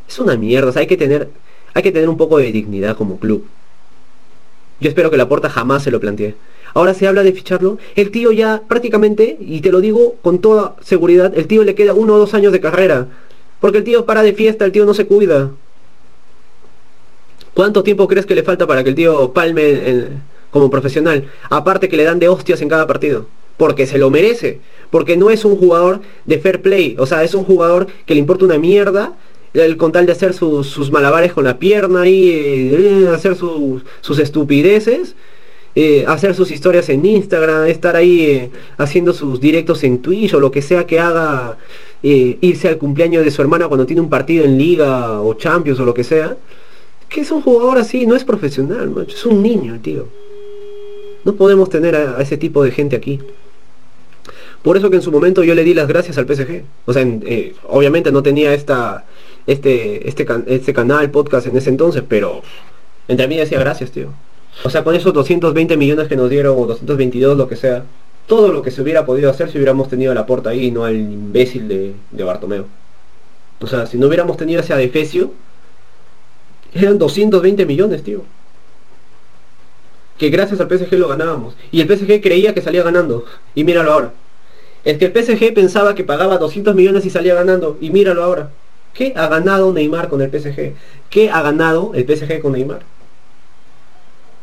es una mierda. Hay que tener, hay que tener un poco de dignidad como club. Yo espero que la porta jamás se lo plantee. Ahora se habla de ficharlo. El tío ya prácticamente, y te lo digo con toda seguridad, el tío le queda uno o dos años de carrera. Porque el tío para de fiesta, el tío no se cuida. ¿Cuánto tiempo crees que le falta para que el tío palme como profesional? Aparte que le dan de hostias en cada partido. Porque se lo merece porque no es un jugador de fair play, o sea, es un jugador que le importa una mierda el, con tal de hacer sus, malabares con la pierna y eh, hacer sus estupideces, eh, hacer sus historias en Instagram, estar ahí eh, haciendo sus directos en Twitch o lo que sea que haga, irse al cumpleaños de su hermana cuando tiene un partido en liga o Champions o lo que sea. Que es un jugador así, no es profesional, es un niño, tío. No podemos tener a ese tipo de gente aquí. Por eso que en su momento yo le di las gracias al PSG. O sea, eh, obviamente no tenía esta, este, este, este canal, podcast en ese entonces, pero entre mí decía gracias, tío. O sea, con esos 220 millones que nos dieron, o 222, lo que sea, todo lo que se hubiera podido hacer si hubiéramos tenido la porta ahí y no al imbécil de, de Bartomeo. O sea, si no hubiéramos tenido ese adefesio, eran 220 millones, tío. Que gracias al PSG lo ganábamos. Y el PSG creía que salía ganando. Y míralo ahora. Es que el PSG pensaba que pagaba 200 millones y salía ganando. Y míralo ahora. ¿Qué ha ganado Neymar con el PSG? ¿Qué ha ganado el PSG con Neymar?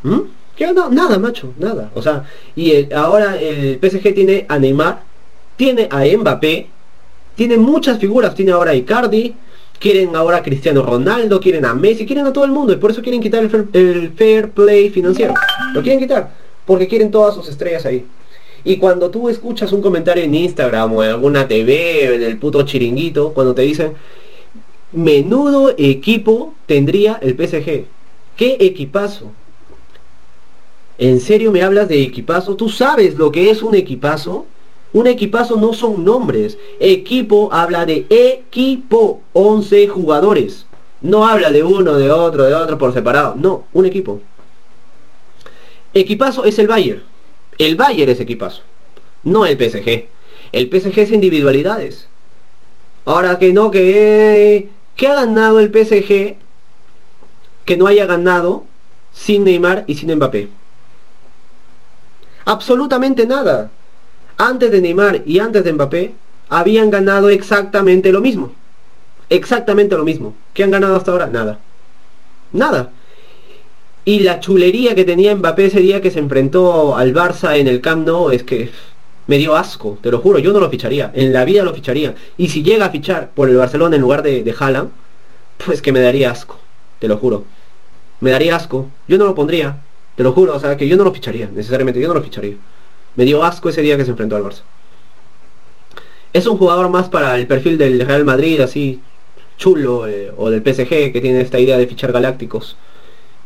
¿Mm? ¿Qué ha ganado? Nada, macho, nada. O sea, y ahora el PSG tiene a Neymar, tiene a Mbappé, tiene muchas figuras. Tiene ahora a Icardi, quieren ahora a Cristiano Ronaldo, quieren a Messi, quieren a todo el mundo. Y por eso quieren quitar el fair play financiero. Lo quieren quitar. Porque quieren todas sus estrellas ahí. Y cuando tú escuchas un comentario en Instagram o en alguna TV, en el puto chiringuito, cuando te dicen, menudo equipo tendría el PSG. ¿Qué equipazo? ¿En serio me hablas de equipazo? ¿Tú sabes lo que es un equipazo? Un equipazo no son nombres. Equipo habla de equipo. 11 jugadores. No habla de uno, de otro, de otro por separado. No, un equipo. Equipazo es el Bayern. El Bayern es equipazo. No el PSG. El PSG es individualidades. Ahora que no, que... ¿Qué ha ganado el PSG que no haya ganado sin Neymar y sin Mbappé? Absolutamente nada. Antes de Neymar y antes de Mbappé habían ganado exactamente lo mismo. Exactamente lo mismo. ¿Qué han ganado hasta ahora? Nada. Nada. Y la chulería que tenía Mbappé ese día que se enfrentó al Barça en el Camp Nou es que me dio asco, te lo juro, yo no lo ficharía, en la vida lo ficharía. Y si llega a fichar por el Barcelona en lugar de, de pues que me daría asco, te lo juro. Me daría asco, yo no lo pondría, te lo juro, o sea, que yo no lo ficharía, necesariamente, yo no lo ficharía. Me dio asco ese día que se enfrentó al Barça. Es un jugador más para el perfil del Real Madrid, así chulo, eh, o del PSG, que tiene esta idea de fichar galácticos.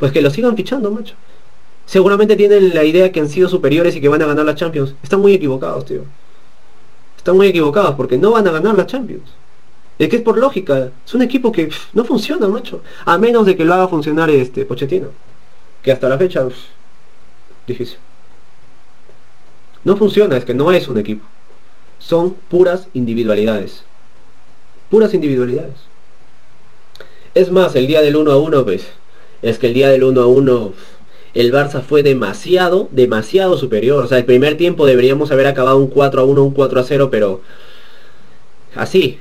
Pues que lo sigan fichando, macho. Seguramente tienen la idea que han sido superiores y que van a ganar la Champions. Están muy equivocados, tío. Están muy equivocados porque no van a ganar la Champions. Es que es por lógica. Es un equipo que no funciona, macho. A menos de que lo haga funcionar este Pochettino que hasta la fecha difícil. No funciona, es que no es un equipo. Son puras individualidades. Puras individualidades. Es más, el día del 1 a 1, pues, es que el día del 1 a 1 el Barça fue demasiado, demasiado superior. O sea, el primer tiempo deberíamos haber acabado un 4 a 1, un 4 a 0, pero así.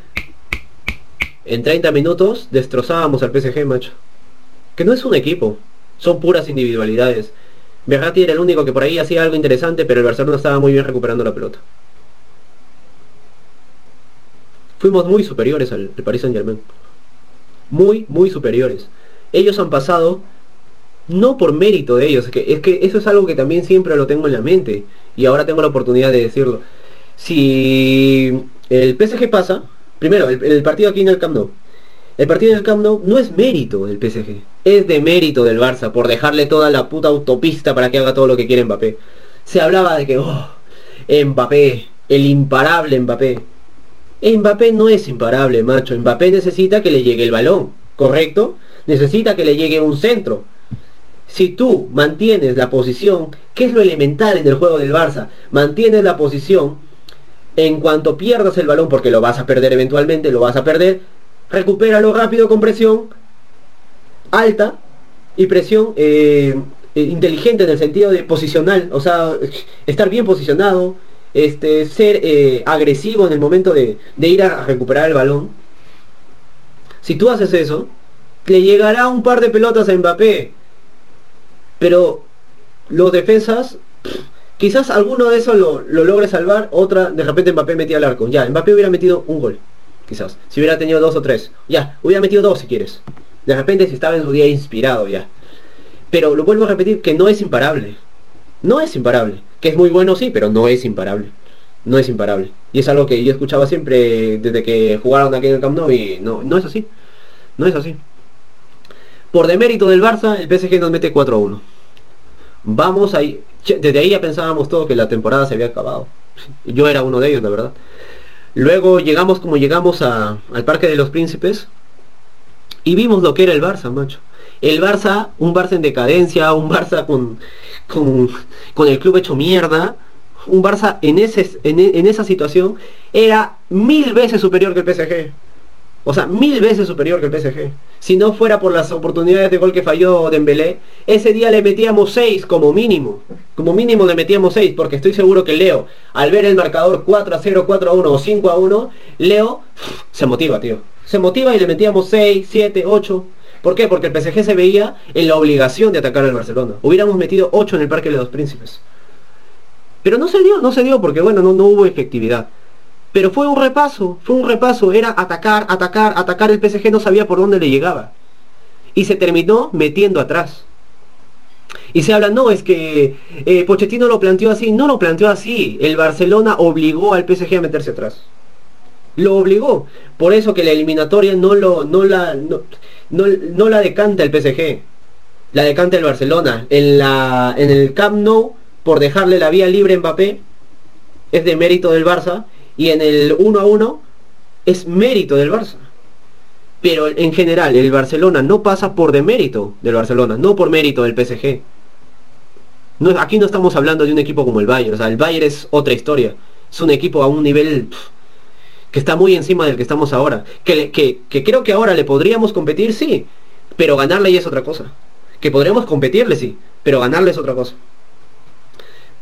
En 30 minutos destrozábamos al PSG, macho. Que no es un equipo son puras individualidades. Berratti era el único que por ahí hacía algo interesante, pero el Barcelona estaba muy bien recuperando la pelota. Fuimos muy superiores al, Paris Saint Germain. Muy, muy superiores. Ellos han pasado, no por mérito de ellos, es que, es que eso es algo que también siempre lo tengo en la mente. Y ahora tengo la oportunidad de decirlo. Si el PSG pasa, primero, el, el partido aquí en el Camp Nou, el partido del Camp Nou no es mérito del PSG, es de mérito del Barça por dejarle toda la puta autopista para que haga todo lo que quiere Mbappé. Se hablaba de que, oh, Mbappé, el imparable Mbappé. Mbappé no es imparable, macho. Mbappé necesita que le llegue el balón, ¿correcto? Necesita que le llegue un centro. Si tú mantienes la posición, que es lo elemental en el juego del Barça, mantienes la posición, en cuanto pierdas el balón, porque lo vas a perder eventualmente, lo vas a perder, recupéralo rápido con presión alta y presión eh, eh, inteligente en el sentido de posicional, o sea, estar bien posicionado, este, ser eh, agresivo en el momento de, ir a recuperar el balón. Si tú haces eso, le llegará un par de pelotas a Mbappé. Pero los defensas, quizás alguno de esos lo, lo logre salvar, otra de repente Mbappé metía al arco. Ya, Mbappé hubiera metido un gol quizás. Si hubiera tenido dos o tres. Ya, hubiera metido dos si quieres. De repente si estaba en su día inspirado ya. Pero lo vuelvo a repetir que no es imparable. No es imparable. Que es muy bueno sí, pero no es imparable. No es imparable. Y es algo que yo escuchaba siempre desde que jugaron aquí en el Camp Nou y no, no es así. No es así. Por demérito del Barça, el PSG nos mete 4 a 1. Vamos ahí. Desde ahí ya pensábamos todo que la temporada se había acabado. Yo era uno de ellos, la verdad. Luego llegamos como llegamos al Parque de los Príncipes y vimos lo que era el Barça, macho. El Barça, un Barça en decadencia, un Barça con, con, el club hecho mierda, un Barça en, ese, en, en esa situación era mil veces superior que el PSG. O sea, mil veces superior que el PSG. Si no fuera por las oportunidades de gol que falló Dembélé, ese día le metíamos 6 como mínimo. Como mínimo le metíamos 6, porque estoy seguro que Leo, al ver el marcador 4 a 0, 4 a 1 o 5 a 1, Leo se motiva, tío. Se motiva y le metíamos 6, 7, 8. ¿Por qué? Porque el PSG se veía en la obligación de atacar al Barcelona. Hubiéramos metido 8 en el Parque de los Príncipes. Pero no se dio, no se dio porque bueno, no, no hubo efectividad. Pero fue un repaso, fue un repaso, era atacar, atacar, atacar, el PSG no sabía por dónde le llegaba. Y se terminó metiendo atrás. Y se habla, no, es que eh, Pochettino lo planteó así, no lo planteó así. El Barcelona obligó al PSG a meterse atrás. Lo obligó. Por eso que la eliminatoria no lo, no la, no, no, la decanta el PSG. La decanta el Barcelona. En la, en el Camp Nou, por dejarle la vía libre a Mbappé, es de mérito del Barça. Y en el 1 a 1 es mérito del Barça. Pero en general, el Barcelona no pasa por demérito del Barcelona, no por mérito del PSG. No, aquí no estamos hablando de un equipo como el Bayern, o sea, el Bayern es otra historia. Es un equipo a un nivel que está muy encima del que estamos ahora. Que, que, que creo que ahora le podríamos competir, sí, pero ganarle es otra cosa. Que podríamos competirle, sí, pero ganarle es otra cosa.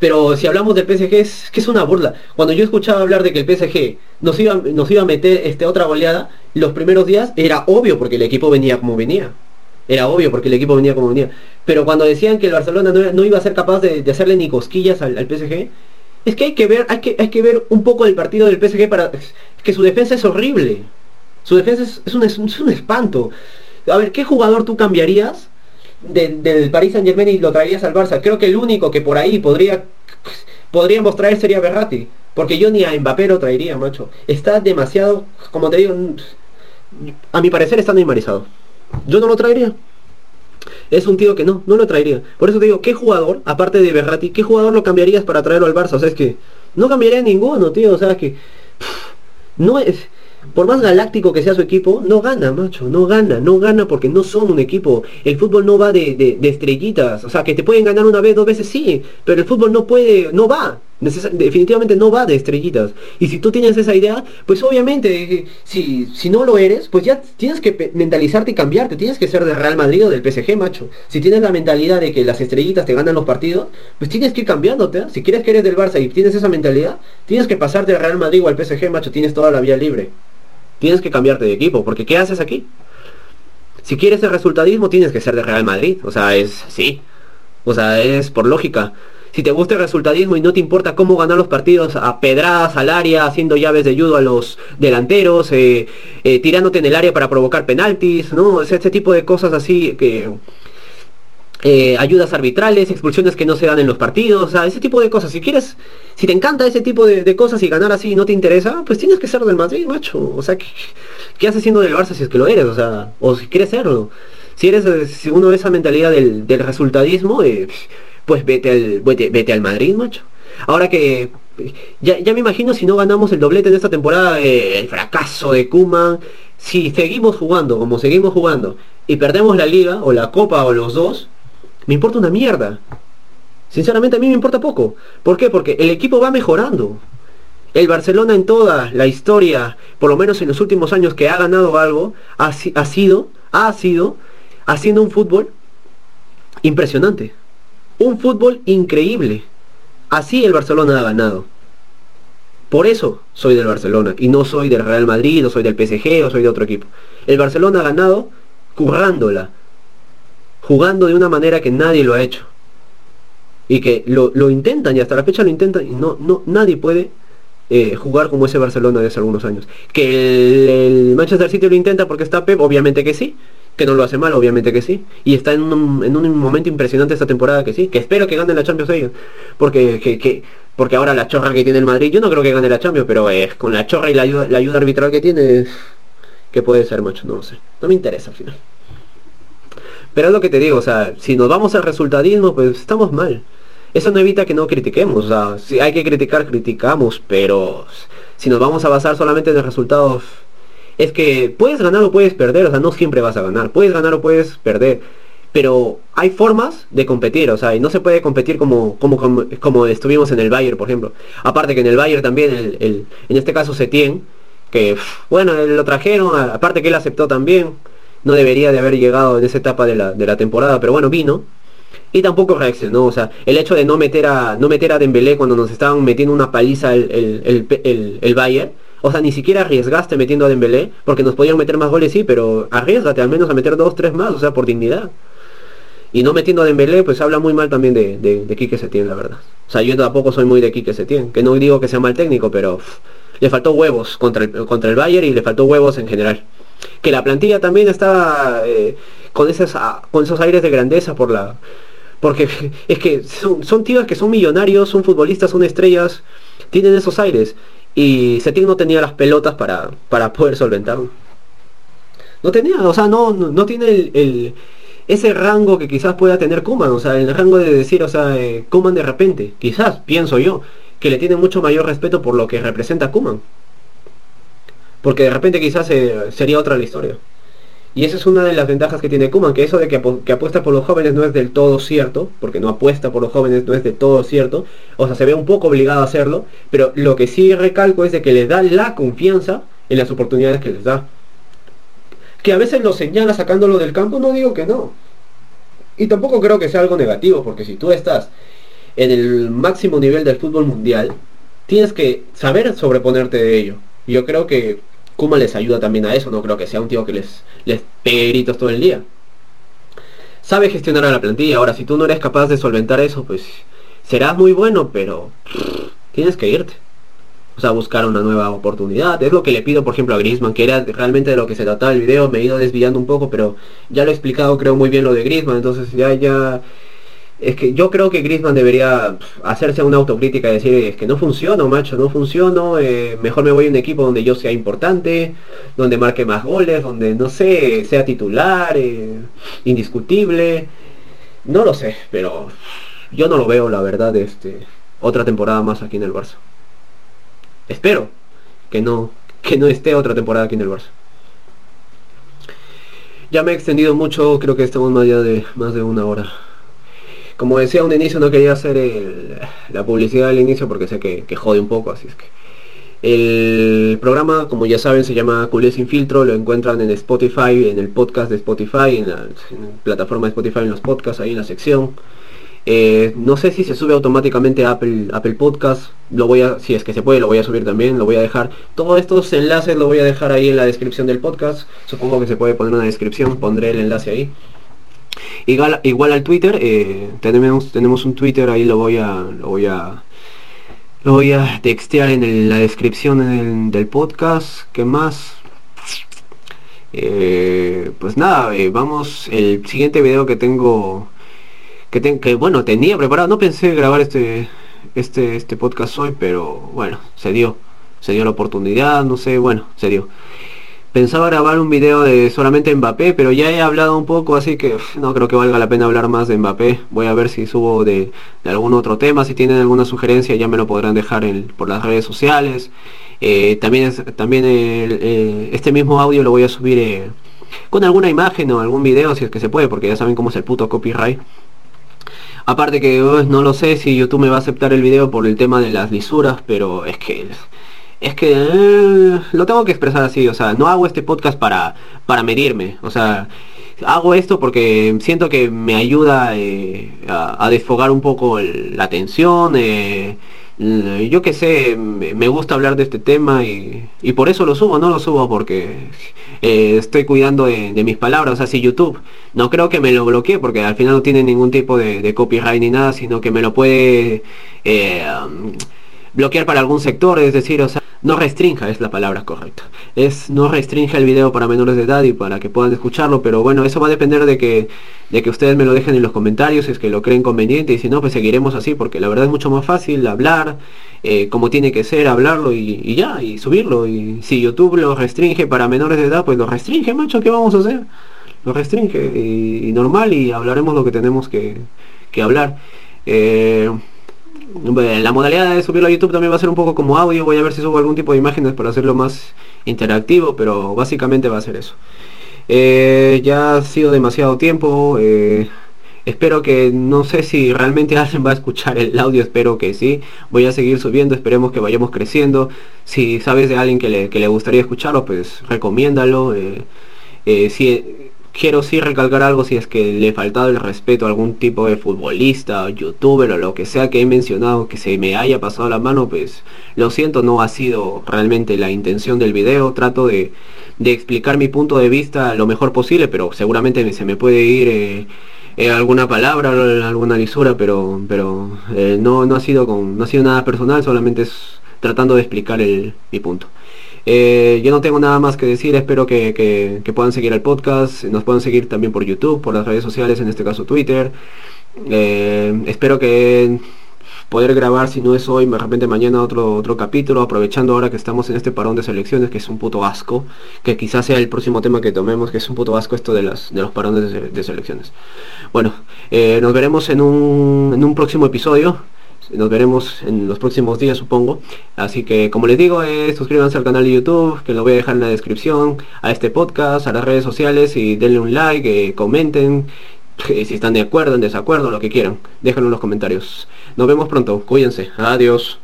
Pero si hablamos del PSG es que es una burla. Cuando yo escuchaba hablar de que el PSG nos iba, nos iba a meter este, otra goleada, los primeros días era obvio porque el equipo venía como venía. Era obvio porque el equipo venía como venía. Pero cuando decían que el Barcelona no, iba a ser capaz de, hacerle ni cosquillas al, PSG, es que hay que ver, hay que, hay que ver un poco el partido del PSG para que su defensa es horrible. Su defensa es, un, es un espanto. A ver, ¿qué jugador tú cambiarías del Paris Saint Germain y lo traerías al Barça. Creo que el único que por ahí podría podríamos traer sería Berratti. Porque yo ni a Mbappé lo traería, macho. Está demasiado, como te digo, a mi parecer está neymarizado. Yo no lo traería. Es un tío que no, no lo traería. Por eso te digo, ¿qué jugador, aparte de Berratti, qué jugador lo cambiarías para traerlo al Barça? O sea, es que no cambiaría ninguno, tío. O sea, que no es por más galáctico que sea su equipo, no gana, macho, no gana, no gana porque no son un equipo. El fútbol no va de, estrellitas, o sea, que te pueden ganar una vez, dos veces, sí, pero el fútbol no puede, no va, definitivamente no va de estrellitas. Y si tú tienes esa idea, pues obviamente, eh, si, si no lo eres, pues ya tienes que mentalizarte y cambiarte, tienes que ser de Real Madrid o del PSG, macho. Si tienes la mentalidad de que las estrellitas te ganan los partidos, pues tienes que ir cambiándote. ¿eh? Si quieres que eres del Barça y tienes esa mentalidad, tienes que pasarte del Real Madrid o al PSG, macho, tienes toda la vía libre tienes que cambiarte de equipo, porque ¿qué haces aquí? Si quieres el resultadismo, tienes que ser de Real Madrid. O sea, es sí. O sea, es por lógica. Si te gusta el resultadismo y no te importa cómo ganar los partidos a pedradas al área, haciendo llaves de judo a los delanteros, eh, eh, tirándote en el área para provocar penaltis, ¿no? Es este tipo de cosas así que eh, ayudas arbitrales, expulsiones que no se dan en los partidos, o sea, ese tipo de cosas. Si quieres, si te encanta ese tipo de, cosas y ganar así y no te interesa, pues tienes que ser del Madrid, macho. O sea, ¿qué, haces siendo del Barça si es que lo eres? O sea, o si quieres serlo. Si eres, eh, si uno de esa mentalidad del, resultadismo, eh, pues vete al, vete, al Madrid, macho. Ahora que ya, ya, me imagino si no ganamos el doblete en esta temporada, el fracaso de Kuma, si seguimos jugando como seguimos jugando y perdemos la liga o la copa o los dos, me importa una mierda. Sinceramente a mí me importa poco. ¿Por qué? Porque el equipo va mejorando. El Barcelona en toda la historia, por lo menos en los últimos años que ha ganado algo, ha, sido, ha sido haciendo un fútbol impresionante. Un fútbol increíble. Así el Barcelona ha ganado. Por eso soy del Barcelona y no soy del Real Madrid, no soy del PSG o soy de otro equipo. El Barcelona ha ganado currándola, jugando de una manera que nadie lo ha hecho. Y que lo, intentan y hasta la fecha lo intentan y no, no, nadie puede eh, jugar como ese Barcelona de hace algunos años. Que el, Manchester City lo intenta porque está Pep, obviamente que sí. Que no lo hace mal, obviamente que sí. Y está en un, en un momento impresionante esta temporada que sí. Que espero que gane la Champions ellos. Porque, que, porque ahora la chorra que tiene el Madrid, yo no creo que gane la Champions, pero eh, con la chorra y la ayuda, la ayuda arbitral que tiene, que puede ser, macho, no lo sé. No me interesa al final. Pero es lo que te digo, o sea, si nos vamos al resultadismo, pues estamos mal. Eso no evita que no critiquemos, o sea, si hay que criticar, criticamos, pero si nos vamos a basar solamente en los resultados, es que puedes ganar o puedes perder, o sea, no siempre vas a ganar, puedes ganar o puedes perder, pero hay formas de competir, o sea, y no se puede competir como, como, como, estuvimos en el Bayern, por ejemplo. Aparte que en el Bayern también, el, en este caso Setien, que bueno, lo trajeron, aparte que él aceptó también, no debería de haber llegado en esa etapa de la, de la temporada, pero bueno, vino. Y tampoco reaccionó, o sea, el hecho de no meter a no meter a Dembélé cuando nos estaban metiendo una paliza el, el, el, Bayern, o sea, ni siquiera arriesgaste metiendo a Dembélé, porque nos podían meter más goles, sí, pero arriesgate al menos a meter dos, tres más, o sea, por dignidad. Y no metiendo a Dembélé, pues habla muy mal también de, de, de Quique Setién, la verdad. O sea, yo tampoco soy muy de Quique Setién, que no digo que sea mal técnico, pero le faltó huevos contra el, contra el Bayern y le faltó huevos en general que la plantilla también estaba eh, con, ah, con esos aires de grandeza por la... Porque es que son, tíos que son millonarios, son futbolistas, son estrellas, tienen esos aires. y Setting no tenía las pelotas para, para poder solventarlo. No tenía, o sea, no, no, tiene el, ese rango que quizás pueda tener Kuman, o sea, el rango de decir, o sea, eh, Kuman de repente, quizás, pienso yo, que le tiene mucho mayor respeto por lo que representa Kuman. Porque de repente quizás eh, sería otra la historia. Y esa es una de las ventajas que tiene Kuman, que eso de que, apuesta por los jóvenes no es del todo cierto, porque no apuesta por los jóvenes no es del todo cierto, o sea, se ve un poco obligado a hacerlo, pero lo que sí recalco es de que le da la confianza en las oportunidades que les da. Que a veces lo señala sacándolo del campo, no digo que no. Y tampoco creo que sea algo negativo, porque si tú estás en el máximo nivel del fútbol mundial, tienes que saber sobreponerte de ello. Yo creo que Kuma les ayuda también a eso, no creo que sea un tío que les, les pegue gritos todo el día. Sabe gestionar a la plantilla, ahora si tú no eres capaz de solventar eso, pues serás muy bueno, pero tienes que irte. O sea, buscar una nueva oportunidad. Es lo que le pido, por ejemplo, a Grisman, que era realmente de lo que se trataba el video. Me he ido desviando un poco, pero ya lo he explicado, creo, muy bien lo de Grisman. Entonces ya, ya es que yo creo que Griezmann debería hacerse una autocrítica y decir, es que no funciona, macho, no funciona, eh, mejor me voy a un equipo donde yo sea importante, donde marque más goles, donde, no sé, sea titular, eh, indiscutible. No lo sé, pero yo no lo veo, la verdad, este, otra temporada más aquí en el Barça. Espero que no, que no esté otra temporada aquí en el Barça. Ya me he extendido mucho, creo que estamos más allá de más de una hora. Como decía un inicio, no quería hacer la publicidad al inicio porque sé que, jode un poco, así es que... El programa, como ya saben, se llama Culé sin filtro, lo encuentran en Spotify, en el podcast de Spotify, en la, plataforma de Spotify, en los podcasts, ahí en la sección. Eh, no sé si se sube automáticamente a Apple, Apple Podcast, lo voy a, si es que se puede, lo voy a subir también, lo voy a dejar. Todos estos enlaces lo voy a dejar ahí en la descripción del podcast. Supongo que se puede poner una descripción, pondré el enlace ahí. Igual, igual al Twitter, eh, tenemos, tenemos un Twitter, ahí lo voy a, lo voy a, lo voy a textear en la descripción del, podcast. ¿Qué más? Eh, pues nada, eh, vamos, el siguiente video que tengo, que, que bueno, tenía preparado, no pensé grabar este, este, este podcast hoy, pero bueno, se dio, se dio la oportunidad, no sé, bueno, se dio. Pensaba grabar un video de solamente Mbappé, pero ya he hablado un poco, así que no creo que valga la pena hablar más de Mbappé. Voy a ver si subo de, algún otro tema, si tienen alguna sugerencia ya me lo podrán dejar por las redes sociales. Eh, también también eh, este mismo audio lo voy a subir eh, con alguna imagen o algún video, si es que se puede, porque ya saben cómo es el puto copyright. Aparte que no lo sé si YouTube me va a aceptar el video por el tema de las lisuras, pero es que es que eh, lo tengo que expresar así, o sea, no hago este podcast para, para medirme, o sea, hago esto porque siento que me ayuda eh, a, desfogar un poco la tensión, eh, yo que sé, me gusta hablar de este tema y, por eso lo subo, no lo subo porque estoy cuidando de, mis palabras, así YouTube. No creo que me lo bloquee porque al final no tiene ningún tipo de, de copyright ni nada, sino que me lo puede bloquear para algún sector, es decir, o sea, no restrinja, es la palabra correcta. Es no restrinja el video para menores de edad y para que puedan escucharlo, pero bueno, eso va a depender de que, de que ustedes me lo dejen en los comentarios, si es que lo creen conveniente, y si no, pues seguiremos así, porque la verdad es mucho más fácil hablar, eh, como tiene que ser, hablarlo y, ya, y subirlo. Y si YouTube lo restringe para menores de edad, pues lo restringe, macho, ¿qué vamos a hacer? Lo restringe y, normal y hablaremos lo que tenemos que, que hablar. Eh, la modalidad de subirlo a YouTube también va a ser un poco como audio. Voy a ver si subo algún tipo de imágenes para hacerlo más interactivo, pero básicamente va a ser eso. Eh, ya ha sido demasiado tiempo. Eh, espero que, no sé si realmente alguien va a escuchar el audio, espero que sí. Voy a seguir subiendo, esperemos que vayamos creciendo. Si sabes de alguien que le, que le gustaría escucharlo, pues recomiéndalo. Eh, si quiero sí recalcar algo si es que le he faltado el respeto a algún tipo de futbolista, youtuber o lo que sea que he mencionado que se me haya pasado la mano, pues lo siento, no ha sido realmente la intención del video. Trato de, explicar mi punto de vista lo mejor posible, pero seguramente se me puede ir eh, eh, alguna palabra, alguna lisura, pero, pero eh, no, no, ha sido con, no ha sido nada personal, solamente es tratando de explicar el, mi punto. Eh, yo no tengo nada más que decir, espero que, puedan seguir el podcast, nos puedan seguir también por YouTube, por las redes sociales, en este caso Twitter. Eh, espero que poder grabar, si no es hoy, de repente mañana otro, otro capítulo, aprovechando ahora que estamos en este parón de selecciones, que es un puto asco, que quizás sea el próximo tema que tomemos, que es un puto asco esto de, las, de los parones de, selecciones. Bueno, eh, nos veremos en un, en un próximo episodio. Nos veremos en los próximos días, supongo. Así que, como les digo, eh, suscríbanse al canal de YouTube, que lo voy a dejar en la descripción, a este podcast, a las redes sociales y denle un like, eh, comenten, eh, si están de acuerdo, en desacuerdo, lo que quieran. Déjenlo en los comentarios. Nos vemos pronto. Cuídense. Adiós.